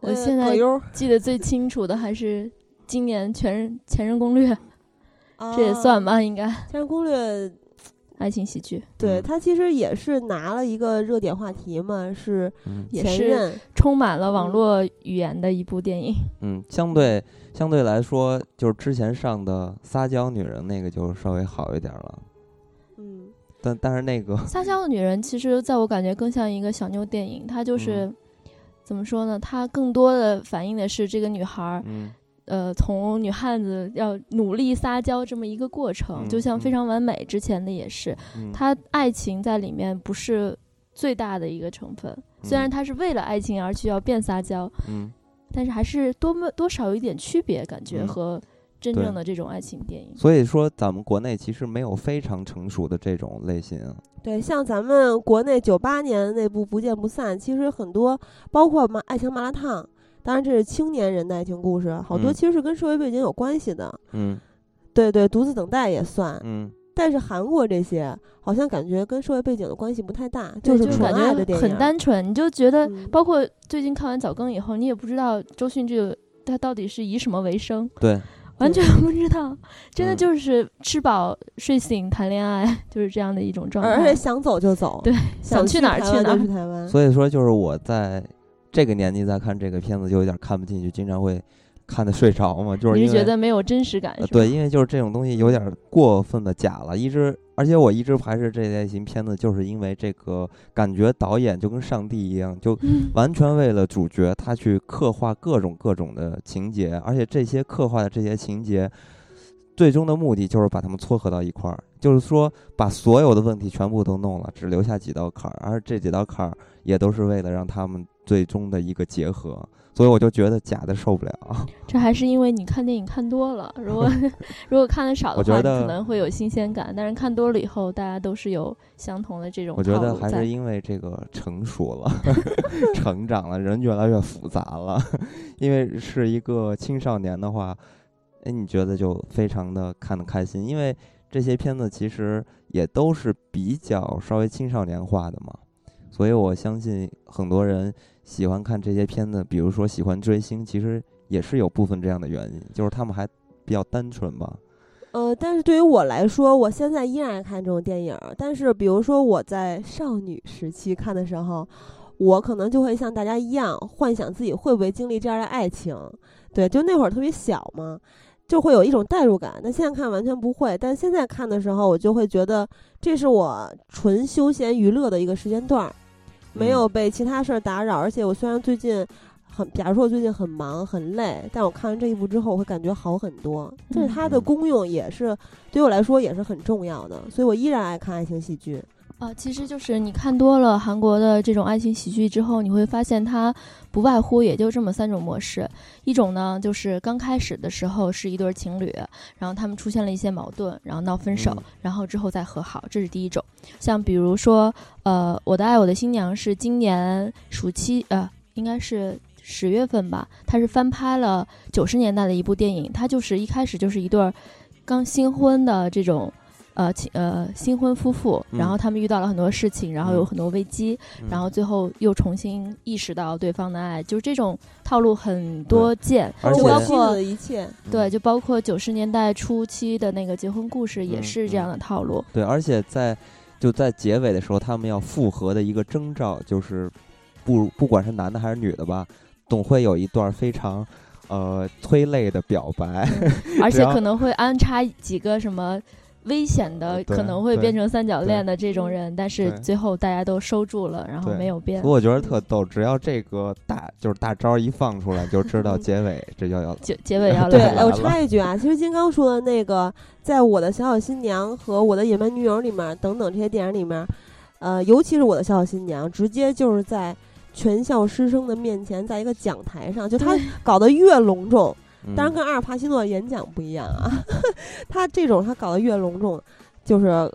我现在记得最清楚的还是今年《全人前任攻略》，这也算吧，应该《前任攻略》。爱情喜剧，对他其实也是拿了一个热点话题嘛，是也是充满了网络语言的一部电影。嗯，相对相对来说，就是之前上的《撒娇女人》那个就稍微好一点了。嗯，但但是那个 《撒娇女人》其实在我感觉更像一个小妞电影，它就是怎么说呢？它更多的反映的是这个女孩儿。呃，从女汉子要努力撒娇这么一个过程，就像《非常完美》之前的也是，她爱情在里面不是最大的一个成分。虽然她是为了爱情而去要变撒娇，嗯，但是还是多么多少有一点区别，感觉和真正的这种爱情电影。所以说，咱们国内其实没有非常成熟的这种类型。对，像咱们国内九八年那部《不见不散》，其实很多包括麻爱情麻辣烫。当然，这是青年人的爱情故事，好多其实是跟社会背景有关系的。嗯，对对，独自等待也算。嗯，但是韩国这些好像感觉跟社会背景的关系不太大，就是纯爱的电影，很单纯。你就觉得，包括最近看完早更以后，你也不知道周迅这个他到底是以什么为生，对，完全不知道，真的就是吃饱睡醒谈恋爱，就是这样的一种状态。而且想走就走，对，想去哪儿去哪儿。台湾。所以说，就是我在。这个年纪再看这个片子就有点看不进去，经常会看的睡着嘛，就是你是觉得没有真实感？对，因为就是这种东西有点过分的假了，一直，而且我一直排斥这类型片子，就是因为这个感觉导演就跟上帝一样，就完全为了主角他去刻画各种各种的情节，而且这些刻画的这些情节，最终的目的就是把他们撮合到一块儿，就是说把所有的问题全部都弄了，只留下几道坎儿，而这几道坎儿也都是为了让他们。最终的一个结合，所以我就觉得假的受不了。这还是因为你看电影看多了，如果 如果看的少的话，可能会有新鲜感。但是看多了以后，大家都是有相同的这种。我觉得还是因为这个成熟了，成长了，人越来越复杂了。因为是一个青少年的话，哎，你觉得就非常的看得开心，因为这些片子其实也都是比较稍微青少年化的嘛。所以我相信很多人。喜欢看这些片子，比如说喜欢追星，其实也是有部分这样的原因，就是他们还比较单纯吧。呃，但是对于我来说，我现在依然爱看这种电影。但是，比如说我在少女时期看的时候，我可能就会像大家一样，幻想自己会不会经历这样的爱情。对，就那会儿特别小嘛，就会有一种代入感。那现在看完全不会，但现在看的时候，我就会觉得这是我纯休闲娱乐的一个时间段。没有被其他事儿打扰，而且我虽然最近很，假如说我最近很忙很累，但我看完这一部之后，我会感觉好很多。就是它的功用也是对我来说也是很重要的，所以我依然爱看爱情喜剧。啊，其实就是你看多了韩国的这种爱情喜剧之后，你会发现它不外乎也就这么三种模式。一种呢，就是刚开始的时候是一对情侣，然后他们出现了一些矛盾，然后闹分手，然后之后再和好，这是第一种。像比如说，呃，《我的爱我的新娘》是今年暑期，呃，应该是十月份吧，它是翻拍了九十年代的一部电影，它就是一开始就是一对刚新婚的这种。呃，呃，新婚夫妇，然后他们遇到了很多事情，然后有很多危机，然后最后又重新意识到对方的爱，就是这种套路很多见，就包括一切，对，就包括九十年代初期的那个结婚故事也是这样的套路。对，而且在就在结尾的时候，他们要复合的一个征兆就是，不不管是男的还是女的吧，总会有一段非常呃催泪的表白，而 且可能会安插几个什么。危险的，可能会变成三角恋的这种人，但是最后大家都收住了，然后没有变。我觉得特逗，只要这个大就是大招一放出来，就知道结尾这就要结结尾要 来了。对，我插一句啊，其实金刚说的那个，在我的小小新娘和我的野蛮女友里面等等这些电影里面，呃，尤其是我的小小新娘，直接就是在全校师生的面前，在一个讲台上，就他搞得越隆重。当然，跟阿尔帕西诺演讲不一样啊，他这种他搞得越隆重，就是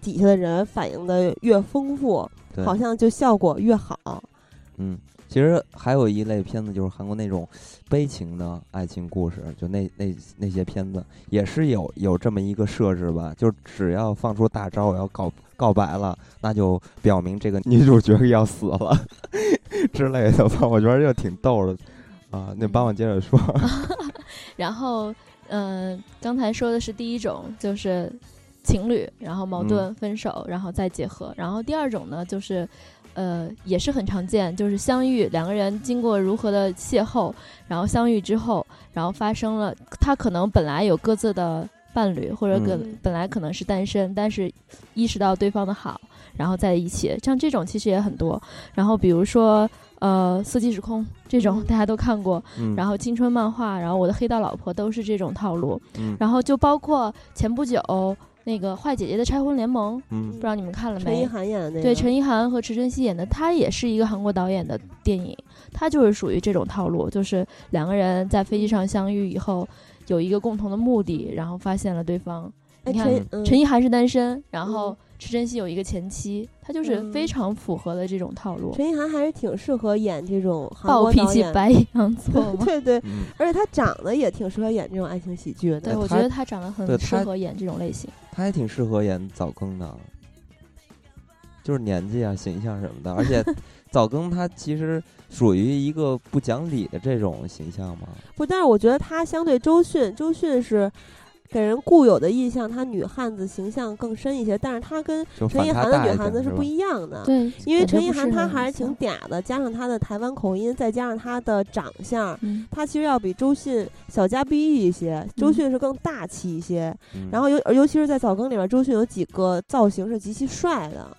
底下的人反应的越丰富，好像就效果越好。嗯，其实还有一类片子就是韩国那种悲情的爱情故事，就那那那些片子也是有有这么一个设置吧，就只要放出大招，我要告告白了，那就表明这个女主角要死了 之类的吧。我觉得就挺逗的。啊，那帮我接着说。然后，嗯，刚才说的是第一种，就是情侣，然后矛盾分手，然后再结合。然后第二种呢，就是，呃，也是很常见，就是相遇，两个人经过如何的邂逅，然后相遇之后，然后发生了，他可能本来有各自的伴侣，或者本本来可能是单身，但是意识到对方的好，然后在一起。像这种其实也很多。然后比如说。呃，四季时空这种大家都看过，然后青春漫画，然后我的黑道老婆都是这种套路，然后就包括前不久那个坏姐姐的拆婚联盟，不知道你们看了没？陈意涵演的那个，对，陈意涵和池珍熙演的，他也是一个韩国导演的电影，他就是属于这种套路，就是两个人在飞机上相遇以后，有一个共同的目的，然后发现了对方。你看，陈意涵是单身，然后。池珍熙有一个前妻，他就是非常符合的这种套路。陈意涵还是挺适合演这种暴脾气白 羊座，对对，而且他长得也挺适合演这种爱情喜剧的。对，我觉得他长得很适合演这种类型。他也挺适合演早更的，就是年纪啊、形象什么的。而且 早更他其实属于一个不讲理的这种形象嘛。不，但是我觉得他相对周迅，周迅是。给人固有的印象，她女汉子形象更深一些，但是她跟陈意涵的女汉子是不一样的。对，因为陈意涵她还是挺嗲的，加上她的台湾口音，再加上她的长相，她其实要比周迅小家碧玉一些。周迅是更大气一些，然后尤尤其是在早更里面，周迅有几个造型是极其帅的，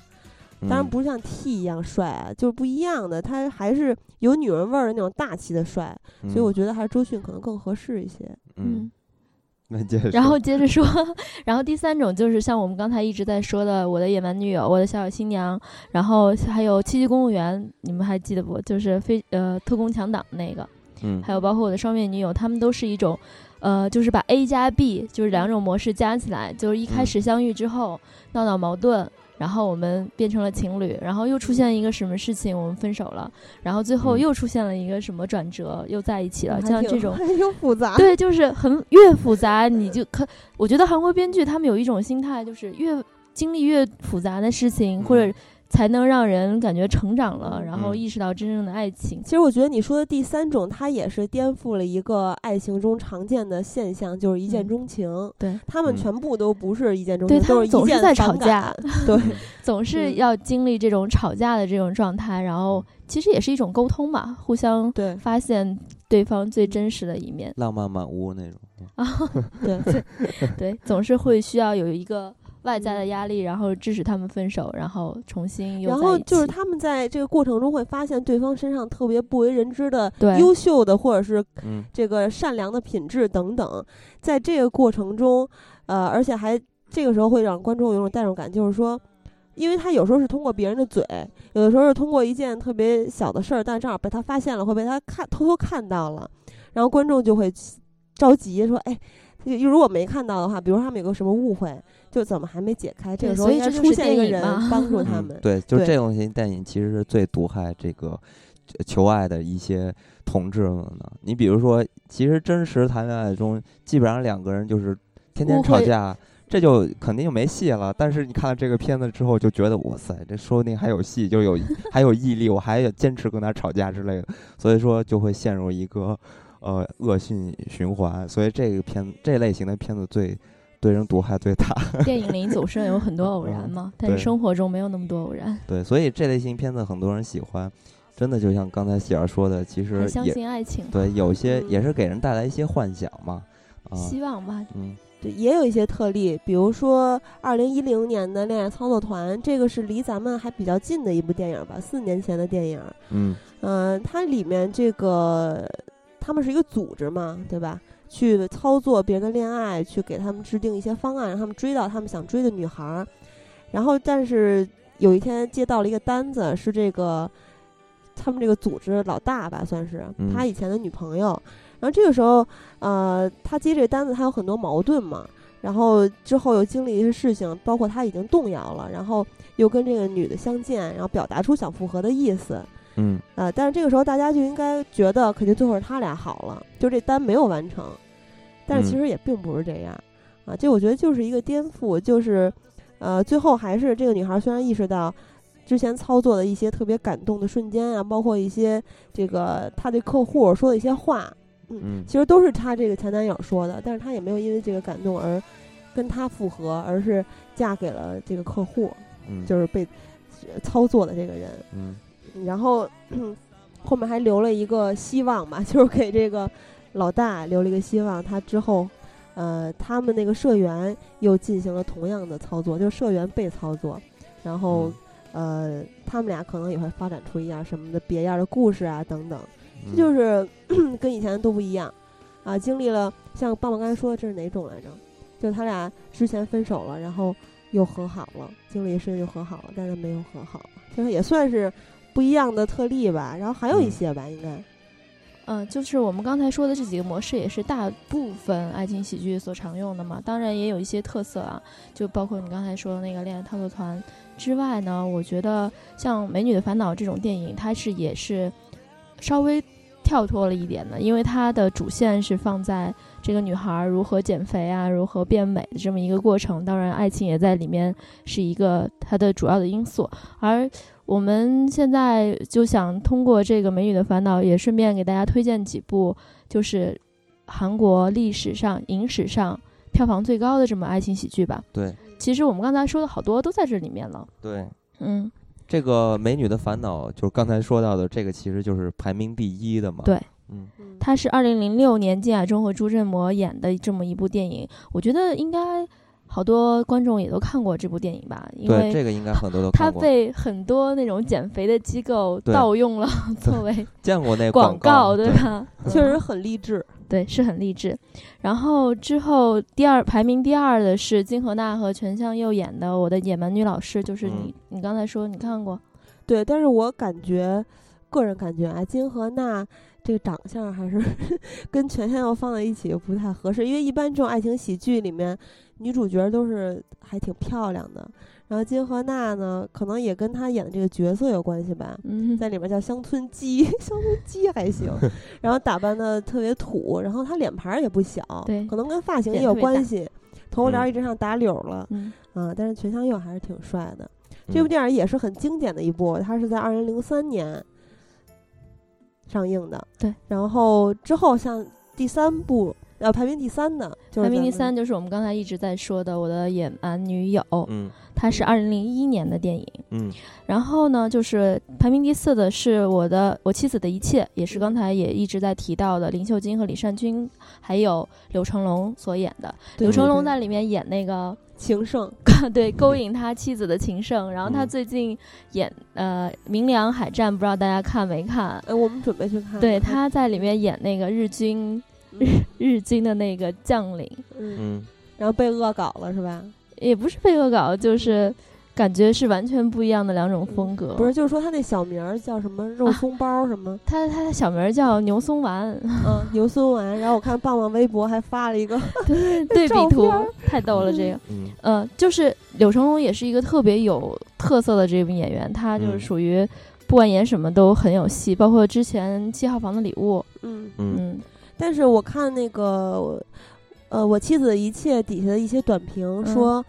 当然不是像 T 一样帅啊，就是不一样的，她还是有女人味儿的那种大气的帅，所以我觉得还是周迅可能更合适一些。嗯。然后接着说，然后第三种就是像我们刚才一直在说的，我的野蛮女友，我的小小新娘，然后还有七级公务员，你们还记得不？就是非呃特工强党那个，嗯，还有包括我的双面女友，他们都是一种，呃，就是把 A 加 B 就是两种模式加起来，就是一开始相遇之后闹闹矛盾。然后我们变成了情侣，然后又出现一个什么事情，我们分手了，然后最后又出现了一个什么转折，又在一起了，像这种 又复杂，对，就是很越复杂，你就可，我觉得韩国编剧他们有一种心态，就是越经历越复杂的事情，或者。才能让人感觉成长了，然后意识到真正的爱情。其实我觉得你说的第三种，它也是颠覆了一个爱情中常见的现象，就是一见钟情。对。他们全部都不是一见钟情，他们总是在吵架，对，总是要经历这种吵架的这种状态。然后其实也是一种沟通嘛，互相对。发现对方最真实的一面，浪漫满屋那种。啊，对。对，总是会需要有一个。外在的压力，然后致使他们分手，然后重新又然后就是他们在这个过程中会发现对方身上特别不为人知的优秀的或者是这个善良的品质等等，在这个过程中，呃，而且还这个时候会让观众有种代入感，就是说，因为他有时候是通过别人的嘴，有的时候是通过一件特别小的事儿，但正好被他发现了，会被他看偷偷看到了，然后观众就会着急说，哎。如果没看到的话，比如他们有个什么误会，就怎么还没解开？这个时候应该出现一个人帮助 他们。对，就这种型电影其实是最毒害这个求爱的一些同志们的。你比如说，其实真实谈恋爱中，基本上两个人就是天天吵架，这就肯定就没戏了。但是你看了这个片子之后，就觉得哇塞，这说不定还有戏，就有 还有毅力，我还要坚持跟他吵架之类的。所以说，就会陷入一个。呃，恶性循环，所以这个片这类型的片子最对人毒害最大。电影里总是有很多偶然嘛，但是生活中没有那么多偶然。对，所以这类型片子很多人喜欢，真的就像刚才喜儿说的，其实相信爱情。对，有些也是给人带来一些幻想嘛。希望吧。嗯，对，也有一些特例，比如说二零一零年的《恋爱操作团》，这个是离咱们还比较近的一部电影吧，四年前的电影。嗯，呃，它里面这个他们是一个组织嘛，对吧？去操作别人的恋爱，去给他们制定一些方案，让他们追到他们想追的女孩儿。然后，但是有一天接到了一个单子，是这个他们这个组织老大吧，算是他以前的女朋友。然后这个时候，呃，他接这个单子，他有很多矛盾嘛。然后之后又经历一些事情，包括他已经动摇了，然后又跟这个女的相见，然后表达出想复合的意思。嗯，呃，但是这个时候大家就应该觉得，肯定最后是他俩好了，就这单没有完成。但是其实也并不是这样，啊，这我觉得就是一个颠覆，就是，呃，最后还是这个女孩虽然意识到之前操作的一些特别感动的瞬间啊，包括一些这个她对客户说的一些话，嗯，其实都是她这个前男友说的，但是她也没有因为这个感动而跟他复合，而是嫁给了这个客户，嗯，就是被操作的这个人，嗯，然后后面还留了一个希望吧，就是给这个。老大留了一个希望，他之后，呃，他们那个社员又进行了同样的操作，就是社员被操作，然后，呃，他们俩可能也会发展出一样什么的别样的故事啊，等等，这就是 跟以前都不一样，啊，经历了像棒棒刚才说的这是哪种来着？就他俩之前分手了，然后又和好了，经历一事又和好了，但是没有和好，就是也算是不一样的特例吧。然后还有一些吧，应该。嗯，就是我们刚才说的这几个模式，也是大部分爱情喜剧所常用的嘛。当然也有一些特色啊，就包括你刚才说的那个恋爱套路团之外呢，我觉得像《美女的烦恼》这种电影，它是也是稍微跳脱了一点的，因为它的主线是放在这个女孩如何减肥啊，如何变美的这么一个过程。当然，爱情也在里面是一个它的主要的因素，而。我们现在就想通过这个《美女的烦恼》，也顺便给大家推荐几部，就是韩国历史上影史上票房最高的这么爱情喜剧吧。对，其实我们刚才说的好多都在这里面了。对，嗯，这个《美女的烦恼》就是刚才说到的这个，其实就是排名第一的嘛。对，嗯，它是二零零六年金雅中和朱振模演的这么一部电影，我觉得应该。好多观众也都看过这部电影吧？因为这个应该很多都看过。他被很多那种减肥的机构盗用了，作为 见过那广告，对吧？确实很励志，对，是很励志。然后之后第二排名第二的是金荷娜和全相佑演的《我的野蛮女老师》，就是你你刚才说你看过，对，但是我感觉个人感觉啊，金荷娜这个长相还是 跟全相佑放在一起不太合适，因为一般这种爱情喜剧里面。女主角都是还挺漂亮的，然后金荷娜呢，可能也跟她演的这个角色有关系吧，在里面叫乡村鸡，乡村鸡还行，然后打扮的特别土，然后她脸盘也不小，对，可能跟发型也有关系，头发帘一直上打绺了，啊，但是全相佑还是挺帅的。这部电影也是很经典的一部，它是在二零零三年上映的，对，然后之后像第三部。呃，排名第三的，排名第三就是我们刚才一直在说的《我的野蛮女友》，嗯，它是二零零一年的电影，嗯，然后呢，就是排名第四的是我的我妻子的一切，也是刚才也一直在提到的林秀晶和李善均，还有刘成龙所演的，刘成龙在里面演那个情圣，对，勾引他妻子的情圣，然后他最近演呃《明良海战》，不知道大家看没看？呃，我们准备去看，对，他在里面演那个日军。日日军的那个将领，嗯，然后被恶搞了是吧？也不是被恶搞，就是感觉是完全不一样的两种风格。不是，就是说他那小名儿叫什么肉松包什么？他他的小名叫牛松丸，嗯，牛松丸。然后我看棒棒微博还发了一个 对对比 图，太逗了这个。嗯，呃，就是柳成龙也是一个特别有特色的这种演员，他就是属于不管演什么都很有戏，包括之前七号房的礼物，嗯嗯。但是我看那个，呃，我妻子的一切底下的一些短评说，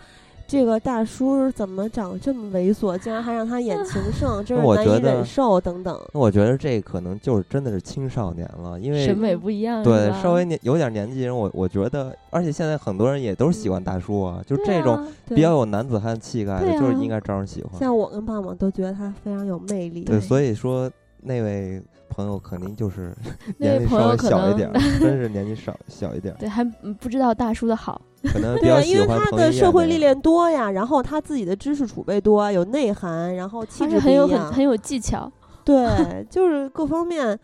这个大叔怎么长得这么猥琐，竟然还让他演情圣，真是难以忍受等等。那我觉得这可能就是真的是青少年了，因为审美不一样。对，稍微年有点年纪人，我我觉得，而且现在很多人也都是喜欢大叔啊，就这种比较有男子汉气概的，就是应该招人喜欢。像我跟棒棒都觉得他非常有魅力。对，所以说那位。朋友肯定就是年龄稍微小一点，真是年纪少小一点。对，还不知道大叔的好。可能比较喜欢因为他的社会历练多呀，然后他自己的知识储备多，有内涵，然后气质很有很很有技巧。对，就是各方面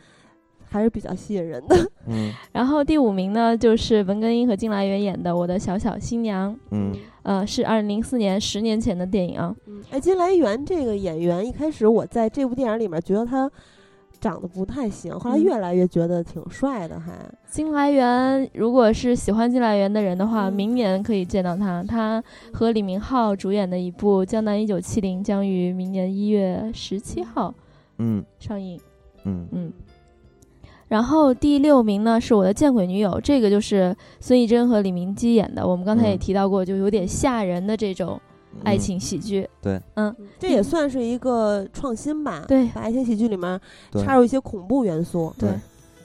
还是比较吸引人的。嗯。然后第五名呢，就是文根英和金来源演的《我的小小新娘》。嗯。呃，是二零零四年，十年前的电影啊。嗯。哎，金来源这个演员，一开始我在这部电影里面觉得他。长得不太行，后来越来越觉得挺帅的。还金来源，如果是喜欢金来源的人的话，明年可以见到他。他和李明浩主演的一部《江南一九七零》将于明年一月十七号嗯上映。嗯嗯。然后第六名呢是我的见鬼女友，这个就是孙艺珍和李明基演的。我们刚才也提到过，就有点吓人的这种。爱情喜剧，对，嗯，这也算是一个创新吧。对，把爱情喜剧里面插入一些恐怖元素，对，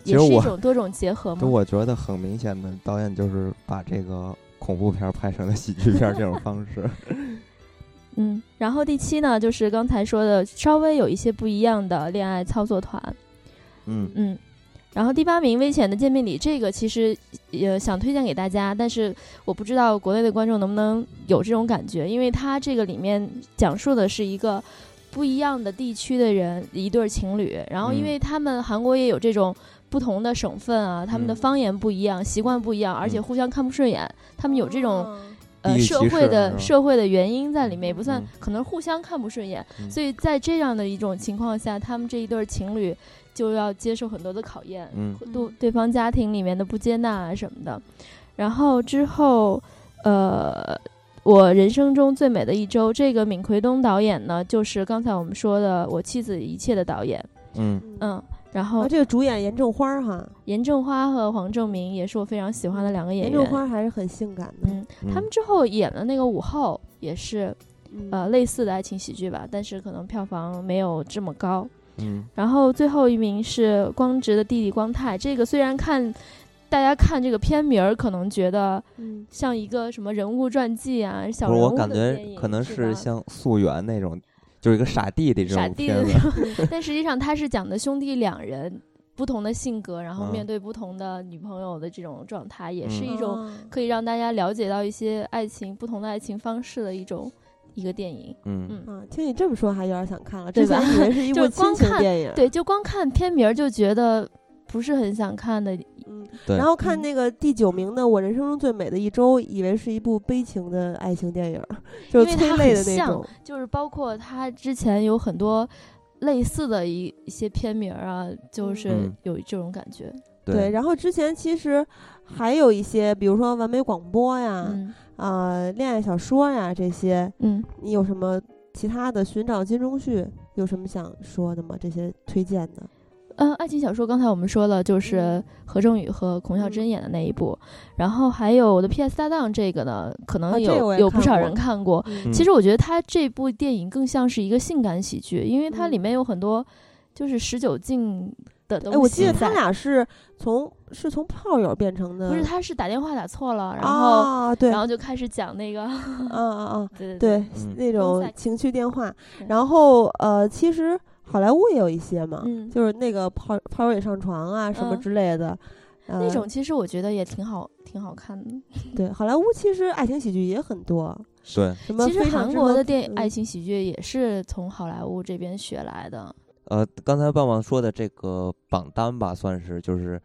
也是一种多种结合嘛。就我觉得很明显的，导演就是把这个恐怖片拍成了喜剧片这种方式。嗯，然后第七呢，就是刚才说的稍微有一些不一样的恋爱操作团。嗯嗯。然后第八名《危险的见面礼》这个其实也想推荐给大家，但是我不知道国内的观众能不能有这种感觉，因为它这个里面讲述的是一个不一样的地区的人一对情侣，然后因为他们韩国也有这种不同的省份啊，他们的方言不一样，习惯不一样，而且互相看不顺眼，他们有这种呃社会的社会的原因在里面，也不算可能互相看不顺眼，所以在这样的一种情况下，他们这一对情侣。就要接受很多的考验，嗯，对对方家庭里面的不接纳啊什么的，然后之后，呃，我人生中最美的一周，这个闵奎东导演呢，就是刚才我们说的我妻子一切的导演，嗯。嗯，然后这个主演严正花哈，严正花和黄正明也是我非常喜欢的两个演员，严正花还是很性感的，嗯，他们之后演了那个午后也是，呃，类似的爱情喜剧吧，但是可能票房没有这么高。嗯，然后最后一名是光直的弟弟光太。这个虽然看，大家看这个片名儿，可能觉得像一个什么人物传记啊，小人物我感觉可能是像素媛那种，就是一个傻弟弟这种片子。但实际上，他是讲的兄弟两人不同的性格，然后面对不同的女朋友的这种状态，也是一种可以让大家了解到一些爱情不同的爱情方式的一种。一个电影，嗯嗯，听你这么说，还有点想看了。之前以为是一部 亲情电影，对，就光看片名就觉得不是很想看的。嗯，对。然后看那个第九名的《我人生中最美的一周》，以为是一部悲情的爱情电影，就是催泪的那种。就是包括他之前有很多类似的一一些片名啊，就是有这种感觉。对。然后之前其实还有一些，比如说完美广播呀。啊，恋爱小说呀，这些，嗯，你有什么其他的？寻找金钟旭有什么想说的吗？这些推荐的，嗯，爱情小说刚才我们说了，就是何正宇和孔孝真演的那一部，然后还有我的 P.S. 搭档这个呢，可能有有不少人看过。其实我觉得他这部电影更像是一个性感喜剧，因为它里面有很多就是十九禁。哎，我记得他俩是从是从炮友变成的，不是？他是打电话打错了，然后对，然后就开始讲那个，嗯嗯嗯，对对，那种情趣电话。然后呃，其实好莱坞也有一些嘛，就是那个炮炮友也上床啊什么之类的，那种其实我觉得也挺好，挺好看的。对，好莱坞其实爱情喜剧也很多，对，什么其实韩国的电影爱情喜剧也是从好莱坞这边学来的。呃，刚才棒棒说的这个榜单吧，算是就是，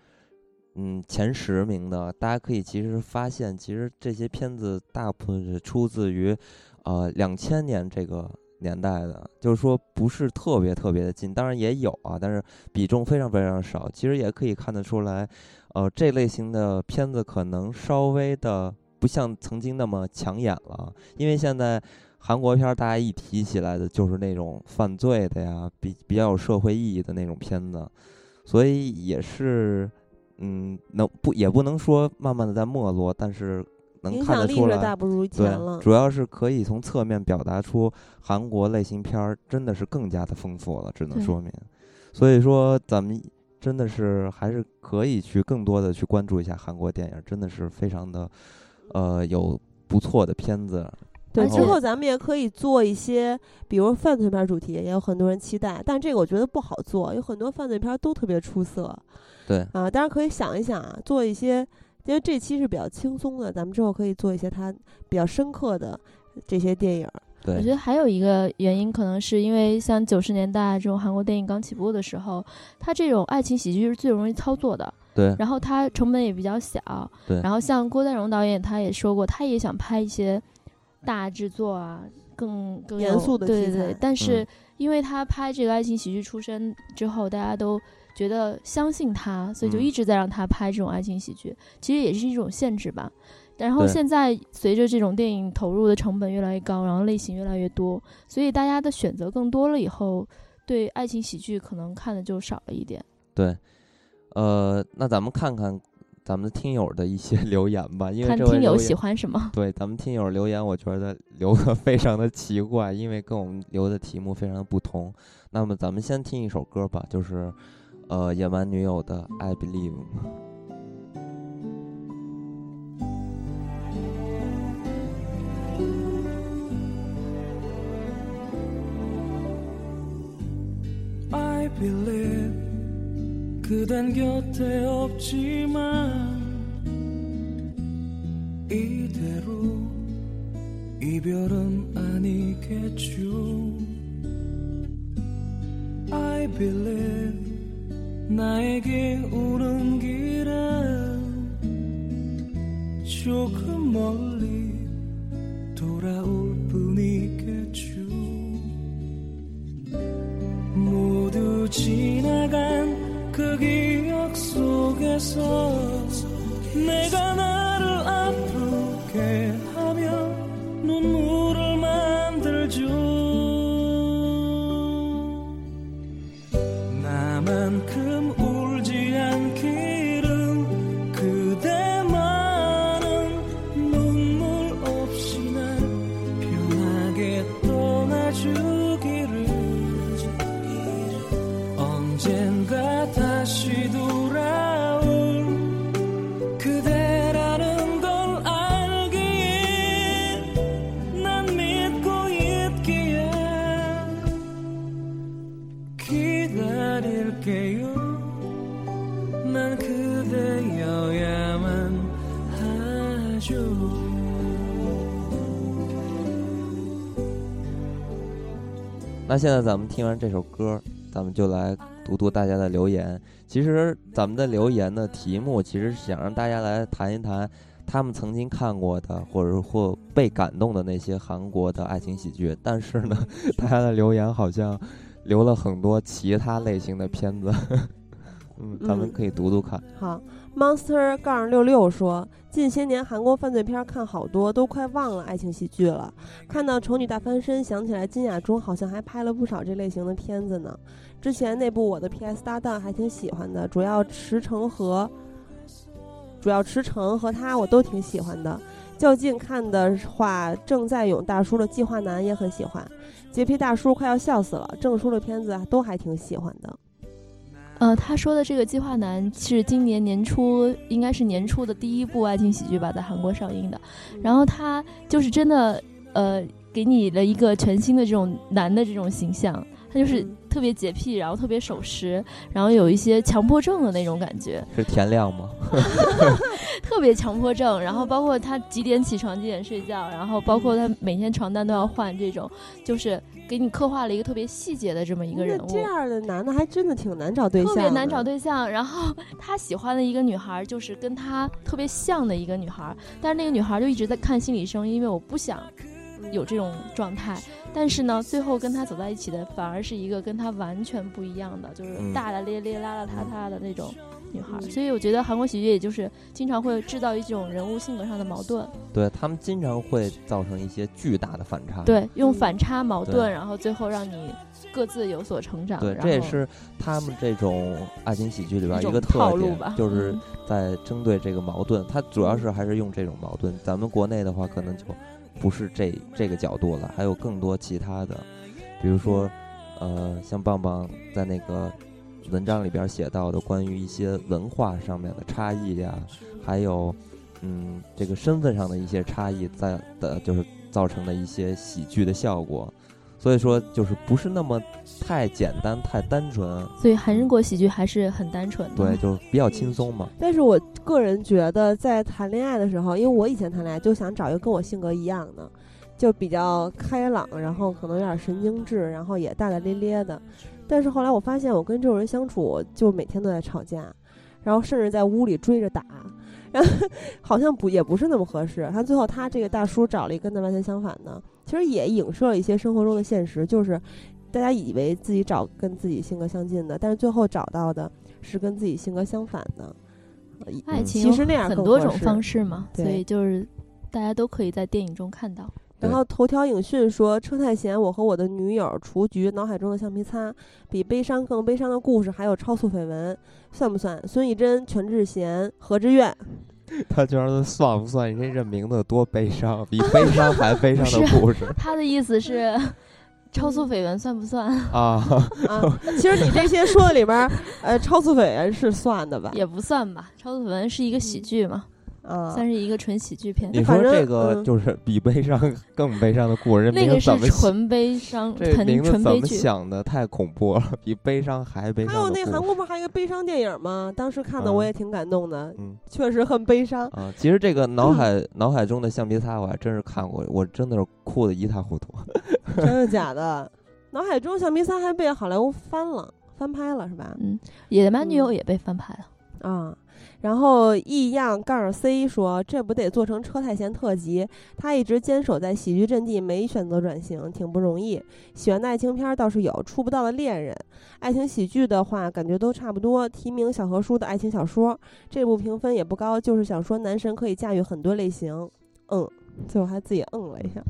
嗯，前十名的，大家可以其实发现，其实这些片子大部分是出自于，呃，两千年这个年代的，就是说不是特别特别的近，当然也有啊，但是比重非常非常少。其实也可以看得出来，呃，这类型的片子可能稍微的不像曾经那么抢眼了，因为现在。韩国片儿，大家一提起来的就是那种犯罪的呀，比比较有社会意义的那种片子，所以也是，嗯，能不也不能说慢慢的在没落，但是能看得出来，大不如前了。对，主要是可以从侧面表达出韩国类型片儿真的是更加的丰富了，只能说明。所以说，咱们真的是还是可以去更多的去关注一下韩国电影，真的是非常的，呃，有不错的片子。对，之后咱们也可以做一些，比如犯罪片主题，也有很多人期待。但这个我觉得不好做，有很多犯罪片都特别出色。对啊，当然可以想一想啊，做一些因为这期是比较轻松的，咱们之后可以做一些它比较深刻的这些电影。对，我觉得还有一个原因，可能是因为像九十年代这种韩国电影刚起步的时候，它这种爱情喜剧是最容易操作的。对，然后它成本也比较小。对，然后像郭丹荣导演，他也说过，他也想拍一些大制作啊，更更严肃的题材。但是因为他拍这个爱情喜剧出身之后，大家都觉得相信他，所以就一直在让他拍这种爱情喜剧。其实也是一种限制吧。然后现在随着这种电影投入的成本越来越高，然后类型越来越多，所以大家的选择更多了以后，对爱情喜剧可能看的就少了一点。对，呃，那咱们看看咱们的听友的一些 留言吧，因为看听友喜欢什么。对，咱们听友留言，我觉得留的 非常的奇怪，因为跟我们留的题目非常的不同。那么咱们先听一首歌吧，就是呃野蛮女友的《I Believe》。I believe 그댄 곁에 없지만 이대로 이별은 아니겠죠. I believe 나에게 오는 길은 조금 멀리 돌아올 뿐이겠죠. 모두 지나간 그 기억 속에서 내가 나를 아프게 하며 눈물을 만들죠. 나만큼 那现在咱们听完这首歌，咱们就来读读大家的留言。其实咱们的留言的题目，其实是想让大家来谈一谈他们曾经看过的，或者或被感动的那些韩国的爱情喜剧。但是呢，大家的留言好像留了很多其他类型的片子。嗯，咱们可以读读看。好，Monster 杠六六说，近些年韩国犯罪片看好多，都快忘了爱情喜剧了。看到《丑女大翻身》，想起来金雅中好像还拍了不少这类型的片子呢。之前那部《我的 PS 搭档》还挺喜欢的，主要池诚和主要池诚和他我都挺喜欢的。较近看的话，郑在勇大叔的《计划男》也很喜欢，洁癖大叔快要笑死了。郑叔的片子都还挺喜欢的。呃，他说的这个《计划男》是今年年初，应该是年初的第一部爱情喜剧吧，在韩国上映的。然后他就是真的，呃，给你了一个全新的这种男的这种形象，他就是特别洁癖，然后特别守时，然后有一些强迫症的那种感觉。是田亮吗？特别强迫症，然后包括他几点起床几点睡觉，然后包括他每天床单都要换，这种就是给你刻画了一个特别细节的这么一个人物。这样的男的还真的挺难找对象，特别难找对象。然后他喜欢的一个女孩就是跟他特别像的一个女孩，但是那个女孩就一直在看心理医生，因为我不想有这种状态。但是呢，最后跟他走在一起的反而是一个跟他完全不一样的，就是大大咧咧、邋邋遢遢的那种。女孩，所以我觉得韩国喜剧也就是经常会制造一种人物性格上的矛盾，对他们经常会造成一些巨大的反差，对，用反差矛盾，然后最后让你各自有所成长。对，这也是他们这种爱情喜剧里边一个特点，就是在针对这个矛盾。它主要是还是用这种矛盾。咱们国内的话，可能就不是这这个角度了，还有更多其他的，比如说，呃，像棒棒在那个。文章里边写到的关于一些文化上面的差异呀，还有，嗯，这个身份上的一些差异，在的就是造成的一些喜剧的效果，所以说就是不是那么太简单、太单纯。所以韩国喜剧还是很单纯的，对，就是比较轻松嘛。但是我个人觉得，在谈恋爱的时候，因为我以前谈恋爱就想找一个跟我性格一样的，就比较开朗，然后可能有点神经质，然后也大大咧咧的。但是后来我发现，我跟这种人相处，就每天都在吵架，然后甚至在屋里追着打。然后 好像不也不是那么合适。他最后他这个大叔找了一个跟他完全相反的，其实也影射了一些生活中的现实，就是大家以为自己找跟自己性格相近的，但是最后找到的是跟自己性格相反的。爱情其实那样很多种方式嘛，所以就是大家都可以在电影中看到。然后头条影讯说，车太贤，我和我的女友雏菊，脑海中的橡皮擦，比悲伤更悲伤的故事，还有超速绯闻，算不算？孙艺珍、全智贤、何志愿，他居然算不算？你这这名字多悲伤，比悲 伤还悲伤的故事。他的意思是，超速绯闻算不算啊？啊，其实你这些说的里边，呃，超速绯闻是算的吧？也不算吧，超速绯闻是一个喜剧嘛。啊，算是一个纯喜剧片。你说这个就是比悲伤更悲伤的故事，那个是纯悲伤，这名字怎么想的？太恐怖了，比悲伤还悲伤。还有那韩国不是还有一个悲伤电影吗？当时看的我也挺感动的，嗯，确实很悲伤啊。其实这个脑海脑海中的橡皮擦我还真是看过，我真的是哭的一塌糊涂。真的 假的？脑海中橡皮擦还被好莱坞翻了，翻拍了是吧？嗯，《野蛮女友》也被翻拍了啊。然后异样杠 C 说：“这不得做成车太贤特辑？他一直坚守在喜剧阵地，没选择转型，挺不容易。喜欢的爱情片倒是有，出不到的恋人。爱情喜剧的话，感觉都差不多。提名小何叔的爱情小说，这部评分也不高，就是想说男神可以驾驭很多类型。嗯，最后还自己嗯了一下。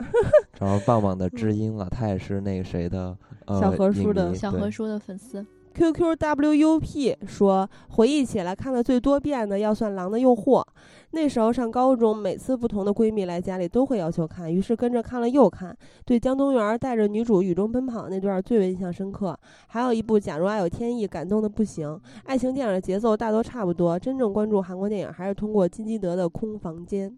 找到棒棒的 知音了，他也是那个谁的小何叔的小何叔的粉丝。” QQWUP 说，回忆起来看的最多遍的要算《狼的诱惑》。那时候上高中，每次不同的闺蜜来家里都会要求看，于是跟着看了又看。对江东源带着女主雨中奔跑那段最为印象深刻。还有一部《假如爱有天意》，感动的不行。爱情电影的节奏大多差不多。真正关注韩国电影，还是通过金基德的《空房间》。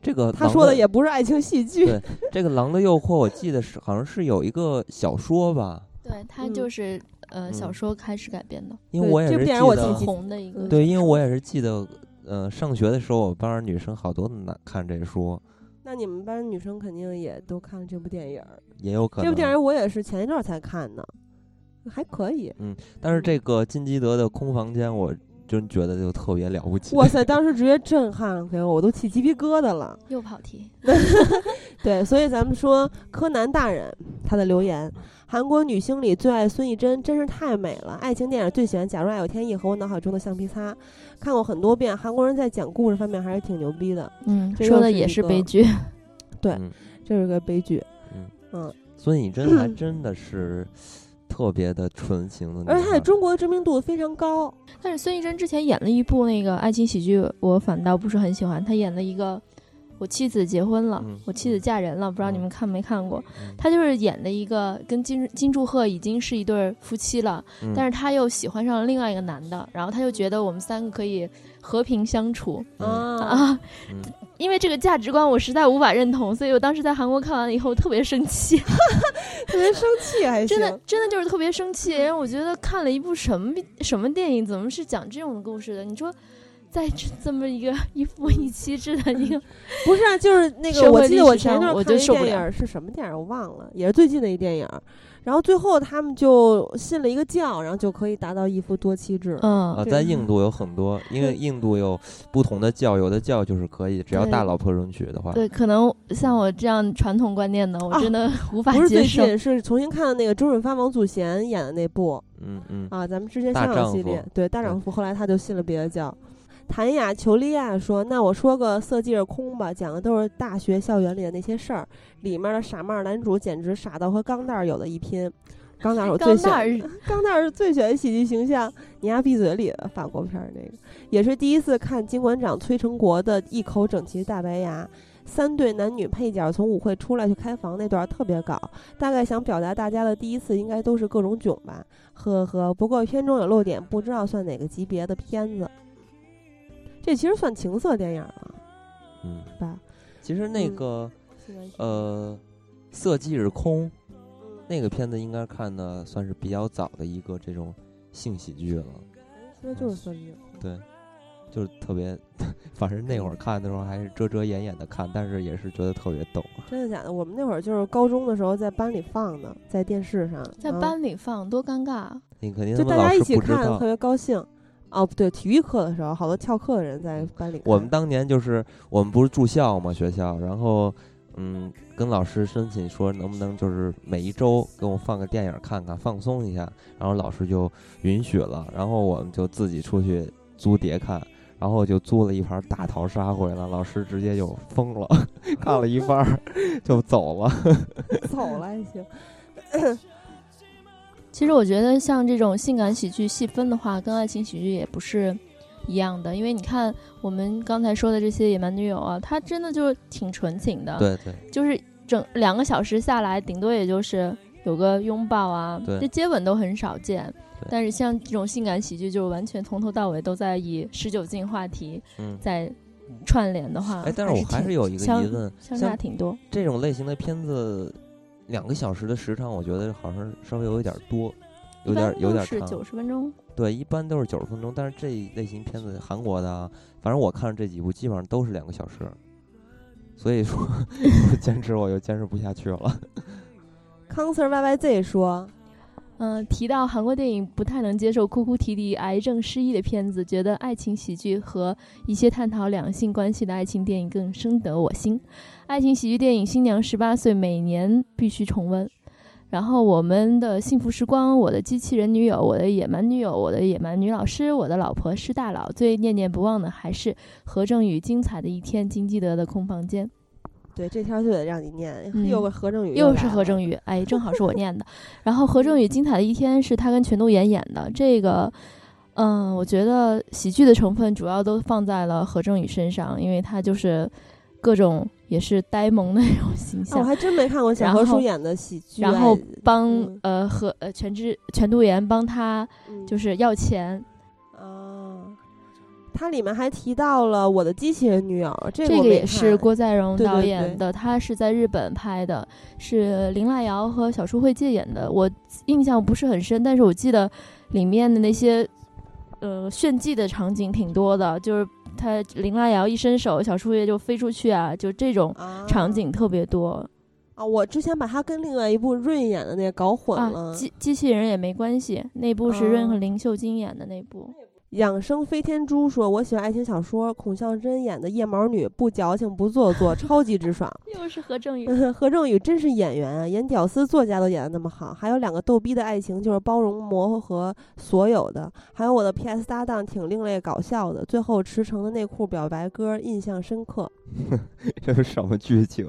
这个他说的也不是爱情戏剧。对，这个《狼的诱惑》，我记得是好像是有一个小说吧？对，他就是。呃，小说开始改编的，因为我也是记得红的一个。对，因为我也是记得，呃，上学的时候，我班女生好多男看这书。那你们班女生肯定也都看了这部电影，也有可能。这部电影我也是前一段才看的，还可以。嗯，但是这个金基德的《空房间》，我真觉得就特别了不起。哇塞，当时直接震撼给我，我都起鸡皮疙瘩了。又跑题。对，所以咱们说柯南大人他的留言。韩国女星里最爱孙艺珍，真是太美了。爱情电影最喜欢《假如爱有天意》和我脑海中的橡皮擦，看过很多遍。韩国人在讲故事方面还是挺牛逼的。嗯，说的也是悲剧。对，这是个悲剧。嗯嗯，孙艺珍还 真的是特别的纯情的，而且她在中国的知名度非常高。但是孙艺珍之前演了一部那个爱情喜剧，我反倒不是很喜欢。他演了一个。我妻子结婚了，我妻子嫁人了，不知道你们看没看过？他就是演的一个跟金金柱赫已经是一对夫妻了，但是他又喜欢上了另外一个男的，然后他就觉得我们三个可以和平相处啊，因为这个价值观我实在无法认同，所以我当时在韩国看完了以后特别生气，特别生气还真的真的就是特别生气，因为我觉得看了一部什么什么电影，怎么是讲这种故事的？你说。在这这么一个一夫一妻制的一个，不是啊，就是那个，我记得我前一段看一电影是什么电影，我忘了，也是最近的一电影。然后最后他们就信了一个教，然后就可以达到一夫多妻制。嗯，啊，在印度有很多，因为印度有不同的教，有的教就是可以，只要大老婆允许的话。对，可能像我这样传统观念的，我真的 无法接受。不是最近，是重新看的那个周润发、王祖贤演的那部。嗯嗯。啊，咱们之前香港系列，对大丈夫，后来他就信了别的教。谭雅裘利亚说：“那我说个色即是空吧，讲的都是大学校园里的那些事儿。里面的傻帽男主简直傻到和钢蛋儿有的一拼。钢蛋儿我最喜欢，钢蛋儿是最喜欢喜剧形象。你丫闭嘴里的法国片儿那个，也是第一次看金馆长崔成国的一口整齐大白牙。三对男女配角从舞会出来去开房那段特别搞，大概想表达大家的第一次应该都是各种囧吧。呵呵，不过片中有漏点，不知道算哪个级别的片子。”这其实算情色电影了，嗯，吧？其实那个，呃，色即是空，那个片子应该看的算是比较早的一个这种性喜剧了。说就是孙俪。对，就是特别，反正那会儿看的时候还是遮遮掩掩的看，但是也是觉得特别逗。真的假的？我们那会儿就是高中的时候在班里放的，在电视上，在班里放多尴尬。你肯定就大家一起看，特别高兴。哦，不对，体育课的时候，好多翘课的人在班里。我们当年就是我们不是住校嘛，学校，然后嗯，跟老师申请说能不能就是每一周给我放个电影看看，放松一下，然后老师就允许了，然后我们就自己出去租碟看，然后就租了一盘大逃杀回来，老师直接就疯了，看了一半 就走了，走了还行。其实我觉得像这种性感喜剧细分的话，跟爱情喜剧也不是一样的，因为你看我们刚才说的这些野蛮女友啊，她真的就挺纯情的，对对，就是整两个小时下来，顶多也就是有个拥抱啊，这接吻都很少见。但是像这种性感喜剧，就完全从头到尾都在以十九禁话题在串联的话，哎，但是我还是有一个疑问，相差挺多。这种类型的片子。两个小时的时长，我觉得好像稍微有一点多，有点有点长。九十分钟。对，一般都是九十分钟，但是这一类型片子，韩国的，反正我看了这几部基本上都是两个小时，所以说 坚持我就坚持不下去了。康 Sir Y Y Z 说。嗯，提到韩国电影不太能接受哭哭啼啼、癌症失忆的片子，觉得爱情喜剧和一些探讨两性关系的爱情电影更深得我心。爱情喜剧电影《新娘十八岁》每年必须重温。然后我们的幸福时光、我的机器人女友、我的野蛮女友、我的野蛮女老师、我的老婆是大佬，最念念不忘的还是何正宇精彩的一天金基德的空房间。对，这条就得让你念，又个何正宇，又是何正宇，哎，正好是我念的。然后何正宇精彩的一天是他跟全度妍演的，这个，嗯，我觉得喜剧的成分主要都放在了何正宇身上，因为他就是各种也是呆萌的那种形象。我还真没看过小何叔演的喜剧，然后帮呃和呃全智全度妍帮他就是要钱。它里面还提到了我的机器人女友，这个也是郭在荣导演的，他是在日本拍的，是林濑遥和小叔惠介演的。我印象不是很深，但是我记得里面的那些呃炫技的场景挺多的，就是他林拉瑶一伸手，小树叶就飞出去啊，就这种场景特别多啊。我之前把他跟另外一部润演的那个搞混了，机机器人也没关系，那部是润和林秀晶演的那部。养生飞天猪说：“我喜欢爱情小说，孔孝真演的夜毛女不矫情不做作，超级直爽。又是何正宇，何正宇真是演员啊，演屌丝作家都演的那么好。还有两个逗逼的爱情，就是包容磨合所有的。还有我的 PS 搭档挺另类搞笑的，最后驰骋的内裤表白歌印象深刻。这是什么剧情？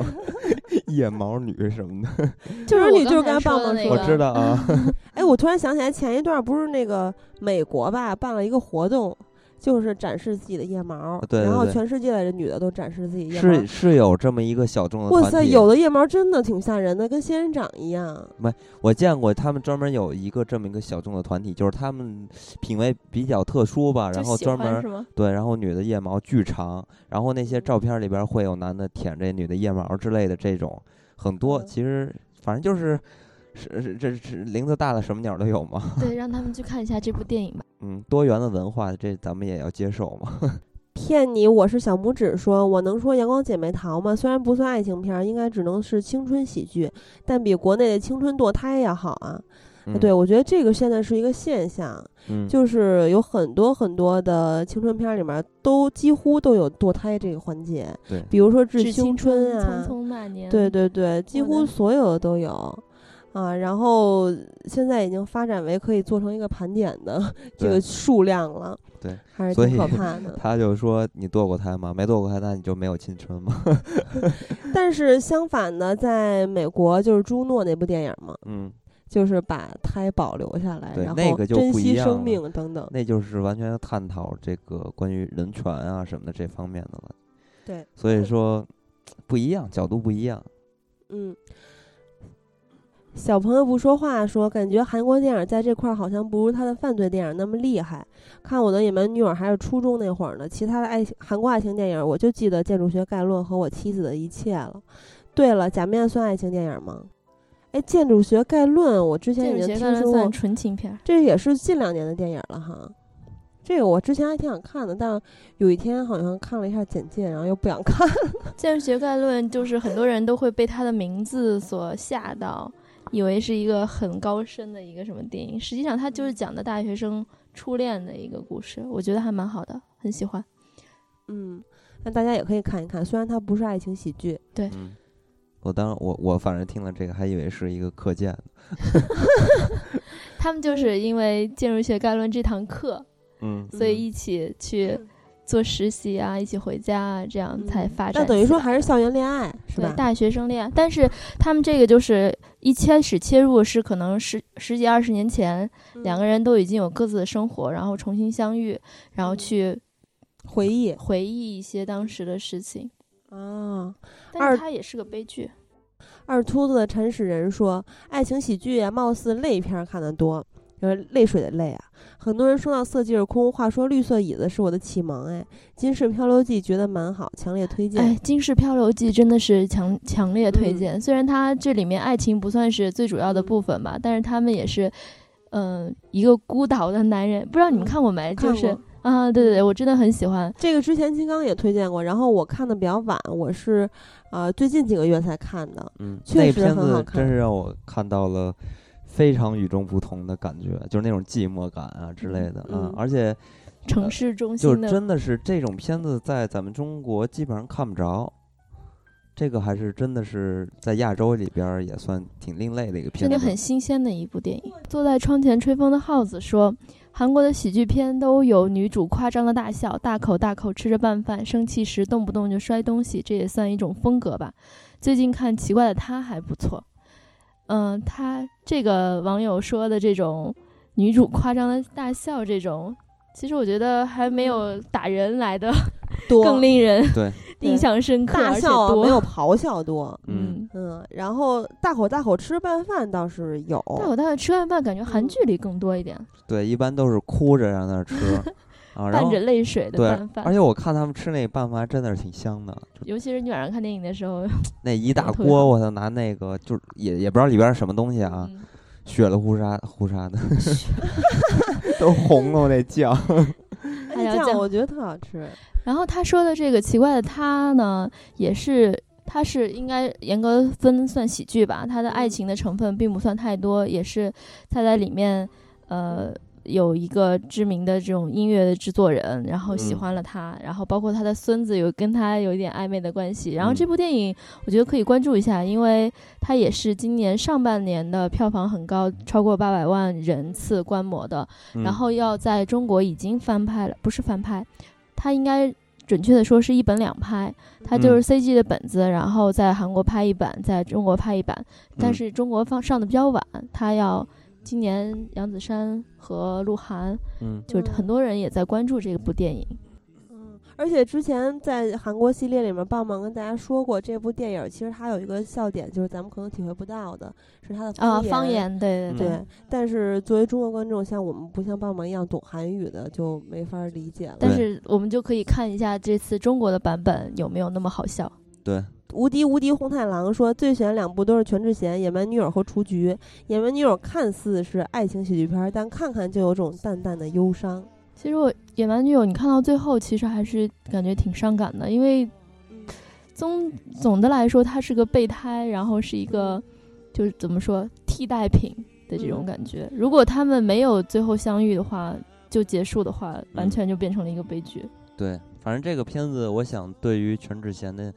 夜毛女什么的？就是你就是刚棒棒说，我知道啊。哎，我突然想起来，前一段不是那个美国吧，办了一个活动，就是展示自己的腋毛，对，然后全世界的女的都展示自己腋毛，是是有这么一个小众的。哇塞，有的腋毛真的挺吓人的，跟仙人掌一样。没，我见过他们专门有一个这么一个小众的团体，就是他们品味比较特殊吧，然后专门对，然后女的腋毛巨长，然后那些照片里边会有男的舔这女的腋毛之类的这种很多，其实反正就是。是是，这是林子大了，什么鸟都有吗？对，让他们去看一下这部电影吧。嗯，多元的文化，这咱们也要接受嘛。骗你，我是小拇指。说我能说《阳光姐妹淘》吗？虽然不算爱情片，应该只能是青春喜剧，但比国内的青春堕胎要好啊。对，我觉得这个现在是一个现象，就是有很多很多的青春片里面都几乎都有堕胎这个环节。对，比如说《致青春》啊，《匆匆那年》。对对对，几乎所有的都有。啊，然后现在已经发展为可以做成一个盘点的 这个数量了，对，还是挺可怕的。他就说：“你堕过胎吗？没堕过胎，那你就没有青春吗？” 但是相反的，在美国就是朱诺那部电影嘛，嗯，就是把胎保留下来，然后珍惜生命等等，那就是完全探讨这个关于人权啊什么的这方面的了。对，所以说不一样，角度不一样。嗯。小朋友不说话，说感觉韩国电影在这块儿好像不如他的犯罪电影那么厉害。看我的野蛮女友还是初中那会儿呢，其他的爱情韩国爱情电影我就记得《建筑学概论》和我妻子的一切了。对了，假面算爱情电影吗？哎，《建筑学概论》我之前已经听说过，纯情片，这也是近两年的电影了哈。这个我之前还挺想看的，但有一天好像看了一下简介，然后又不想看。《建筑学概论》就是很多人都会被它的名字所吓到，以为是一个很高深的一个什么电影，实际上它就是讲的大学生初恋的一个故事，我觉得还蛮好的，很喜欢。嗯，那大家也可以看一看，虽然它不是爱情喜剧。对，我当我我反正听了这个，还以为是一个课件。他们就是因为《建筑学概论》这堂课。嗯，所以一起去做实习啊，一起回家啊，这样才发展。那等于说还是校园恋爱，是吧？大学生恋爱，但是他们这个就是一开始切入是可能十十几二十年前，两个人都已经有各自的生活，然后重新相遇，然后去回忆回忆一些当时的事情。啊，但是它也是个悲剧。二秃子的陈始人说：“爱情喜剧啊，貌似泪片看得多。”就是泪水的泪啊！很多人说到色即是空，话说绿色椅子是我的启蒙。哎，《金氏漂流记》觉得蛮好，强烈推荐。哎，《金氏漂流记》真的是强强烈推荐。虽然它这里面爱情不算是最主要的部分吧，但是他们也是，嗯，一个孤岛的男人。不知道你们看过没？就是啊，对对对，我真的很喜欢这个。之前金刚也推荐过，然后我看的比较晚，我是啊最近几个月才看的。嗯，确实很好看。真是让我看到了。非常与众不同的感觉，就是那种寂寞感啊之类的嗯，而且城市中心就真的是这种片子在咱们中国基本上看不着，这个还是真的是在亚洲里边也算挺另类的一个片子，真的很新鲜的一部电影。坐在窗前吹风的耗子说：“韩国的喜剧片都有女主夸张的大笑，大口大口吃着拌饭，生气时动不动就摔东西，这也算一种风格吧。最近看《奇怪的他》还不错。”嗯，他这个网友说的这种女主夸张的大笑，这种其实我觉得还没有打人来的 多更令人对 印象深刻，大笑没有咆哮多。嗯嗯，然后大口大口吃拌饭倒是有，大口大口吃拌饭感觉韩剧里更多一点。对，一般都是哭着让那吃。啊，伴着泪水的拌饭，而且我看他们吃那拌饭真的是挺香的，尤其是你晚上看电影的时候，那一大锅，我操，拿那个就是也也不知道里边什么东西啊，血了呼沙呼沙的，都红了那酱，酱我觉得特好吃。然后他说的这个奇怪的他呢，也是他是应该严格分算喜剧吧，他的爱情的成分并不算太多，也是他在里面呃。有一个知名的这种音乐的制作人，然后喜欢了他，然后包括他的孙子有跟他有一点暧昧的关系。然后这部电影我觉得可以关注一下，因为它也是今年上半年的票房很高，超过八百万人次观摩的。然后要在中国已经翻拍了，不是翻拍，它应该准确的说是一本两拍，它就是 CG 的本子，然后在韩国拍一版，在中国拍一版，但是中国放上的比较晚，它要。今年杨子姗和鹿晗，嗯，就是很多人也在关注这部电影，嗯，而且之前在韩国系列里面，棒棒跟大家说过，这部电影其实它有一个笑点，就是咱们可能体会不到的，是它的啊方言，对对对。但是作为中国观众，像我们不像棒棒一样懂韩语的，就没法理解了。但是我们就可以看一下这次中国的版本有没有那么好笑。对。无敌无敌红太狼说，最喜欢两部都是全智贤《野蛮女友》和《雏菊》。《野蛮女友》看似是爱情喜剧片，但看看就有种淡淡的忧伤。其实我《野蛮女友》，你看到最后，其实还是感觉挺伤感的，因为总总的来说，他是个备胎，然后是一个就是怎么说替代品的这种感觉。如果他们没有最后相遇的话，就结束的话，完全就变成了一个悲剧。对，反正这个片子，我想对于全智贤的。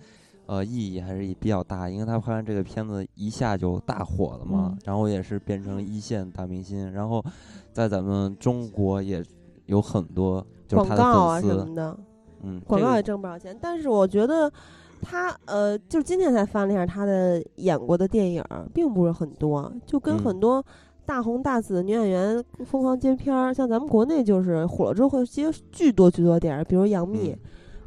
呃，意义还是比较大，因为他拍完这个片子一下就大火了嘛，然后也是变成一线大明星，然后在咱们中国也有很多广告啊什么的，嗯，广告也挣不少钱。但是我觉得他呃，就是今天才翻了一下他的演过的电影，并不是很多，就跟很多大红大紫的女演员疯狂接片儿，像咱们国内就是火了之后会接巨多巨多电影，比如杨幂，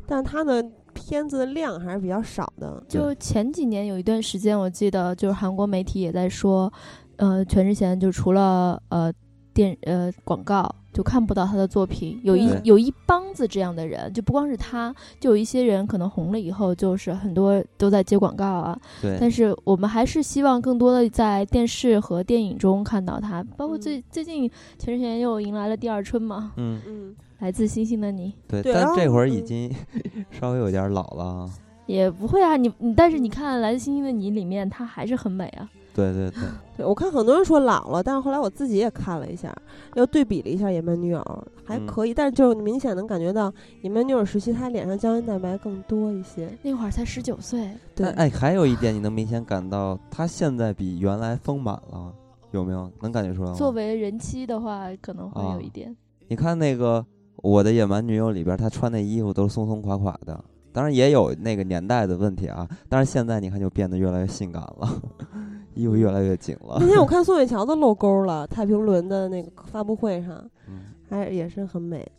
但他的。片子的量还是比较少的。就前几年有一段时间，我记得就是韩国媒体也在说，呃，全智贤就除了呃电呃广告，就看不到他的作品。有一有一帮子这样的人，就不光是他，就有一些人可能红了以后，就是很多都在接广告啊。对，但是我们还是希望更多的在电视和电影中看到他。包括最、最近全智贤又迎来了第二春嘛，嗯，嗯，来自星星的你。对，但这会儿已嗯经 稍微有点老了啊。也不会啊，你你但是你看《来自星星的你》里面，她还是很美啊。对对对，对我看很多人说老了，但是后来我自己也看了一下，又对比了一下《野蛮女友》，还嗯可以，但是就明显能感觉到《野蛮女友》时期她脸上胶原蛋白更多一些。那会儿才十九岁，对，但哎，还有一点你能明显感到她现在比原来丰满了，有没有？能感觉出来吗？作为人妻的话，可能会有啊一点。你看那个《我的野蛮女友》里边，她穿那衣服都是松松垮垮的，当然也有那个年代的问题啊。但是现在你看就变得越来越性感了，衣服越来越紧了那。天我看宋慧乔都露沟了，太平轮的那个发布会上，嗯还也是很美。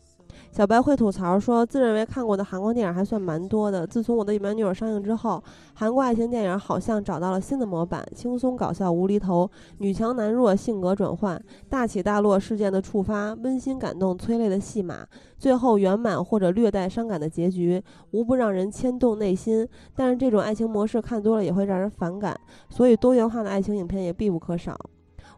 小白会吐槽说，自认为看过的韩国电影还算蛮多的。自从我的野蛮女友上映之后，韩国爱情电影好像找到了新的模板：轻松搞笑无厘头，女强男弱，性格转换，大起大落事件的触发，温馨感动催泪的戏码，最后圆满或者略带伤感的结局，无不让人牵动内心。但是这种爱情模式看多了也会让人反感，所以多元化的爱情影片也必不可少。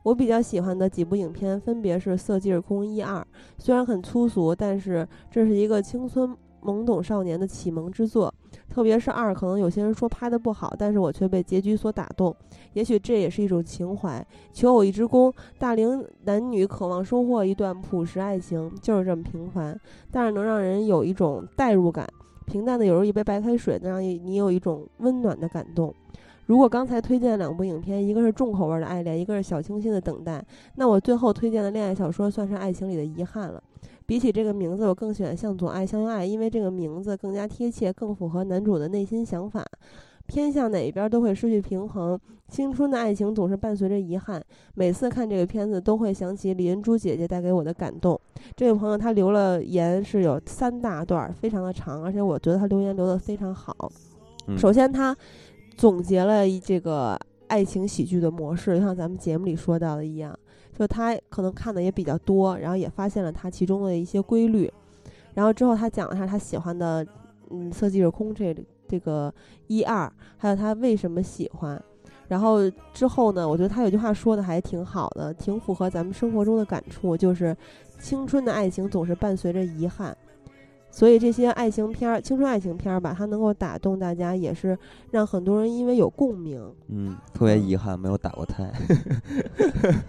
我比较喜欢的几部影片分别是《色戒空》一二，虽然很粗俗，但是这是一个青春懵懂少年的启蒙之作。特别是二，可能有些人说拍的不好，但是我却被结局所打动。也许这也是一种情怀。求偶一之功，大龄男女渴望收获一段朴实爱情，就是这么平凡，但是能让人有一种代入感。平淡的有如一杯白开水，能让你有一种温暖的感动。如果刚才推荐的两部影片，一个是重口味的《爱恋》，一个是小清新的《等待》，那我最后推荐的恋爱小说算是爱情里的遗憾了。比起这个名字，我更喜欢《向左爱向右爱》，因为这个名字更加贴切，更符合男主的内心想法。偏向哪一边都会失去平衡。青春的爱情总是伴随着遗憾。每次看这个片子，都会想起李恩珠姐姐带给我的感动。这位朋友他留了言是有三大段，非常的长，而且我觉得他留言留得非常好。嗯首先，他总结了一这个爱情喜剧的模式，就像咱们节目里说到的一样，就他可能看的也比较多，然后也发现了他其中的一些规律。然后之后他讲了一下他喜欢的，嗯，《色即是空》这这个一二，还有他为什么喜欢。然后之后呢，我觉得他有句话说的还挺好的，挺符合咱们生活中的感触，就是青春的爱情总是伴随着遗憾。所以这些爱情片儿、青春爱情片儿吧，它能够打动大家，也是让很多人因为有共鸣。嗯，特别遗憾没有打过胎。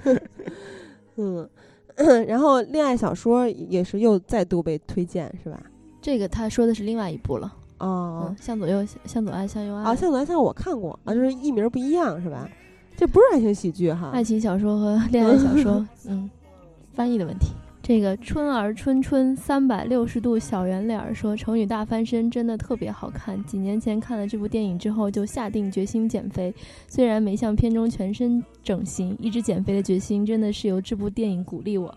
嗯，然后恋爱小说也是又再度被推荐，是吧？这个他说的是另外一部了。哦嗯，向左右，向左爱，向右爱。啊，向左爱向右我看过啊，就是译名不一样，是吧？这不是爱情喜剧哈。爱情小说和恋爱小说，嗯，翻译的问题。这个春儿春春三百六十度小圆脸儿说，《成语大翻身》真的特别好看。几年前看了这部电影之后，就下定决心减肥。虽然没像片中全身整形，一直减肥的决心真的是由这部电影鼓励我。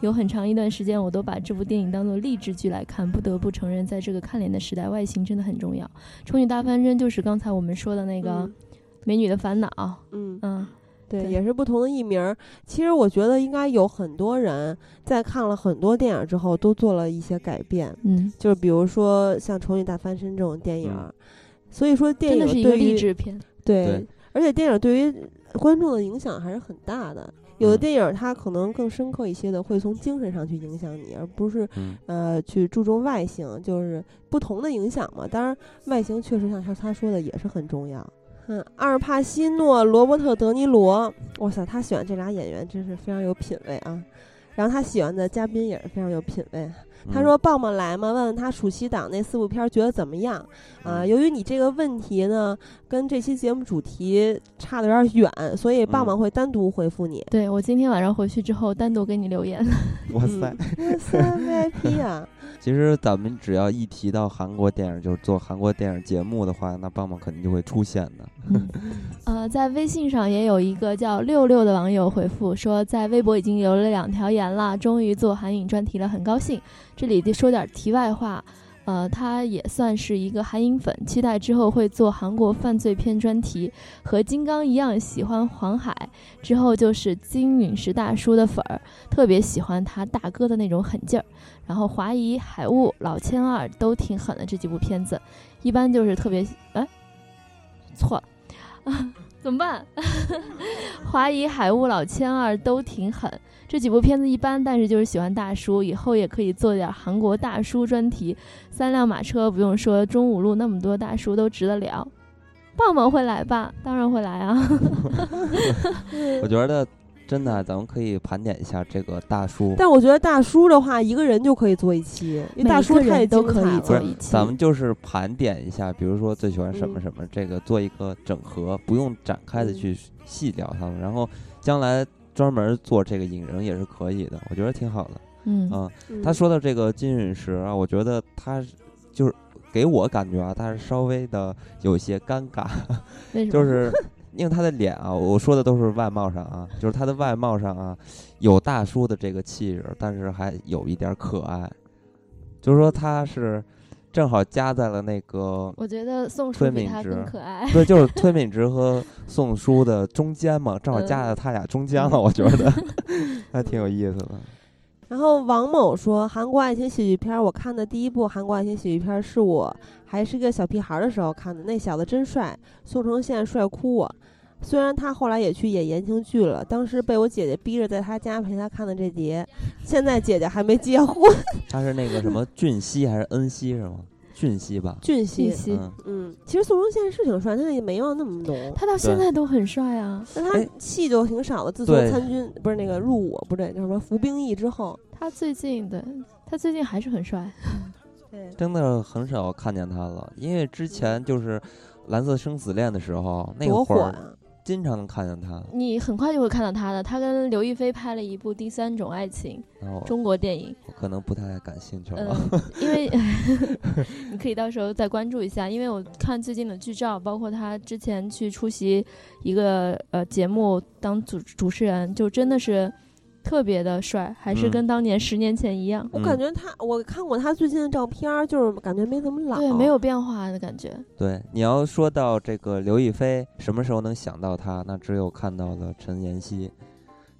有很长一段时间，我都把这部电影当做励志剧来看。不得不承认，在这个看脸的时代，外形真的很重要。《成语大翻身》就是刚才我们说的那个《嗯美女的烦恼》。嗯，嗯，对，对也是不同的艺名儿。其实我觉得应该有很多人在看了很多电影之后，都做了一些改变。嗯，就是比如说像《丑女大翻身》这种电影所以说电影真的是一个对于励志片。对，对而且电影对于观众的影响还是很大的。有的嗯电影它可能更深刻一些的，会从精神上去影响你，而不是嗯呃去注重外形，就是不同的影响嘛。当然，外形确实像他他说的也是很重要。嗯，阿尔帕西诺、罗伯特·德尼罗，哇塞，他喜欢这俩演员真是非常有品位啊。然后他喜欢的嘉宾也是非常有品位。他嗯说：“棒棒来嘛？问问他暑期档那四部片儿觉得怎么样？啊、嗯由于你这个问题呢，跟这期节目主题差的有点远，所以棒棒嗯会单独回复你。对我今天晚上回去之后单独给你留言。哇塞！嗯，哇塞，VIP 啊！其实咱们只要一提到韩国电影，就是做韩国电影节目的话，那棒棒肯定就会出现的。呃，在微信上也有一个叫六六的网友回复说，在微博已经留了两条言了，终于做韩影专题了，很高兴。这里得说点题外话。呃，他也算是一个韩影粉，期待之后会做韩国犯罪片专题。和金刚一样喜欢黄海，之后就是金陨石大叔的粉儿，特别喜欢他大哥的那种狠劲儿。然后华谊、海雾、老千二都挺狠的这几部片子，一般就是特别哎，错了啊，怎么办？华谊、海雾、老千二都挺狠。这几部片子一般，但是就是喜欢大叔，以后也可以做点韩国大叔专题。三辆马车不用说，中五路那么多大叔都值得聊。棒棒会来吧？当然会来啊！我觉得真的，咱们可以盘点一下这个大叔。但我觉得大叔的话，一个人就可以做一期，因为大叔太都可以做一期。咱们就是盘点一下，比如说最喜欢什么什么，这个做一个整合，不用展开的去细聊他们，然后将来。专门做这个引人也是可以的，我觉得挺好的。嗯啊，他说的这个金陨石啊，我觉得他就是给我感觉啊，他是稍微的有些尴尬，就是因为他的脸啊，我说的都是外貌上啊，就是他的外貌上啊，有大叔的这个气质，但是还有一点可爱，就是说他是。正好夹在了那个，我觉得宋书比他更可爱。对，就是崔敏植和宋书的中间嘛，正好夹在他俩中间了，我觉得 还挺有意思的。然后王某说，韩国爱情喜剧片，我看的第一部韩国爱情喜剧片是我还是个小屁孩的时候看的，那小子真帅，宋承宪帅哭我。虽然他后来也去演言情剧了，当时被我姐姐逼着在他家陪他看的这碟。现在姐姐还没结婚。他是那个什么俊熙还是恩熙是吗？俊熙吧。俊熙，嗯嗯，其实宋仲宪是挺帅，但是也没有那么浓。他到现在都很帅啊，但他戏就挺少的。自从参军不是那个入伍，不对，叫什么服兵役之后，他最近的他最近还是很帅。对，真的很少看见他了，因为之前就是《蓝色生死恋》的时候，那会儿。经常能看见他，你很快就会看到他的。他跟刘亦菲拍了一部《第三种爱情》中国电影，我可能不太感兴趣了，因为 你可以到时候再关注一下。因为我看最近的剧照，包括他之前去出席一个呃节目当主主持人，就真的是。特别的帅，还是跟当年十年前一样。我感觉他，我看过他最近的照片，就是感觉没怎么老，对，没有变化的感觉。对，你要说到这个刘亦菲，什么时候能想到她？那只有看到了陈妍希，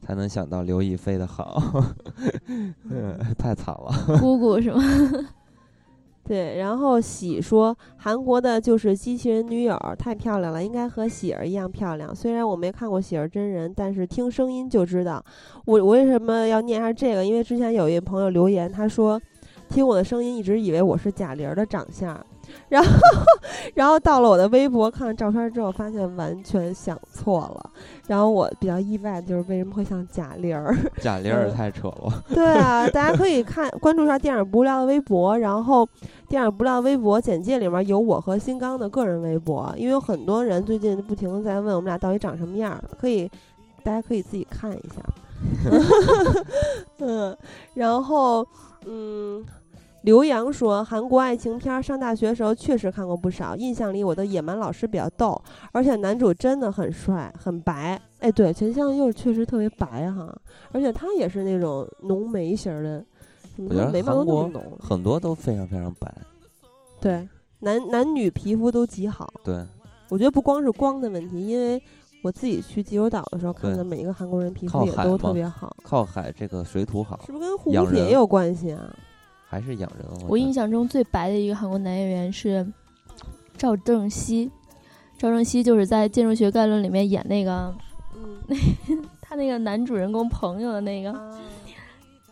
才能想到刘亦菲的好。太惨了，姑姑是吗？对，然后喜说韩国的就是机器人女友太漂亮了，应该和喜儿一样漂亮。虽然我没看过喜儿真人，但是听声音就知道。我我为什么要念一下这个？因为之前有一朋友留言，他说听我的声音一直以为我是贾玲的长相。然后，然后到了我的微博看了照片之后，发现完全想错了。然后我比较意外的就是为什么会像贾玲儿？贾玲儿太扯了。对啊，大家可以看关注一下电影不无聊的微博，然后电影不无聊微博简介里面有我和新刚的个人微博，因为有很多人最近不停的在问我们俩到底长什么样，可以大家可以自己看一下。嗯，然后嗯。刘洋说：“韩国爱情片，上大学时候确实看过不少。印象里，我的野蛮老师比较逗，而且男主真的很帅，很白。哎，对，全相佑确实特别白哈，而且他也是那种浓眉型的，我觉得眉毛都浓，很多都非常非常白。对，男男女皮肤都极好。对，我觉得不光是光的问题，因为我自己去济州岛的时候看的每一个韩国人皮肤也都特别好。靠海，这个水土好，是不是跟护肤品也有关系啊？”还是养人。我印象中最白的一个韩国男演员是赵正熙，赵正熙就是在《建筑学概论》里面演那个，嗯，他那个男主人公朋友的那个，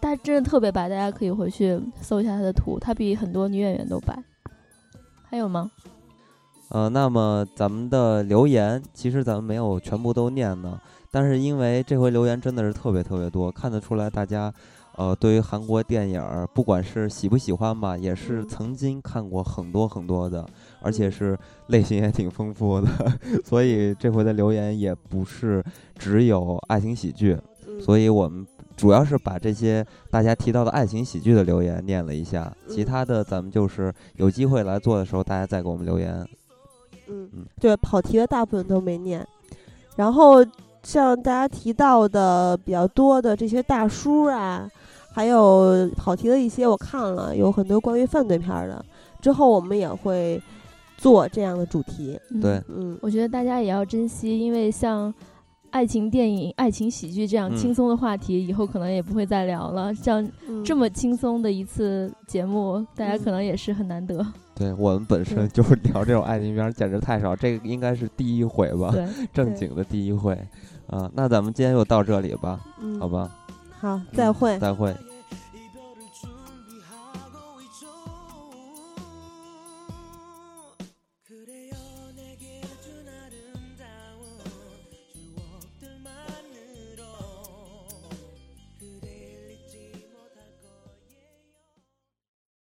他真的特别白，大家可以回去搜一下他的图，他比很多女演员都白。还有吗？呃，那么咱们的留言其实咱们没有全部都念呢，但是因为这回留言真的是特别特别多，看得出来大家。呃，对于韩国电影，不管是喜不喜欢吧，也是曾经看过很多很多的，而且是类型也挺丰富的，所以这回的留言也不是只有爱情喜剧，所以我们主要是把这些大家提到的爱情喜剧的留言念了一下，其他的咱们就是有机会来做的时候，大家再给我们留言。嗯。嗯，对，跑题的大部分都没念，然后像大家提到的比较多的这些大叔啊。还有跑题的一些，我看了有很多关于犯罪片的，之后我们也会做这样的主题。对，嗯，我觉得大家也要珍惜，因为像爱情电影、爱情喜剧这样轻松的话题，以后可能也不会再聊了。像这么轻松的一次节目，大家可能也是很难得。对我们本身就是聊这种爱情片，简直太少，这个应该是第一回吧，正经的第一回。啊，那咱们今天就到这里吧，好吧？好，再会，再会。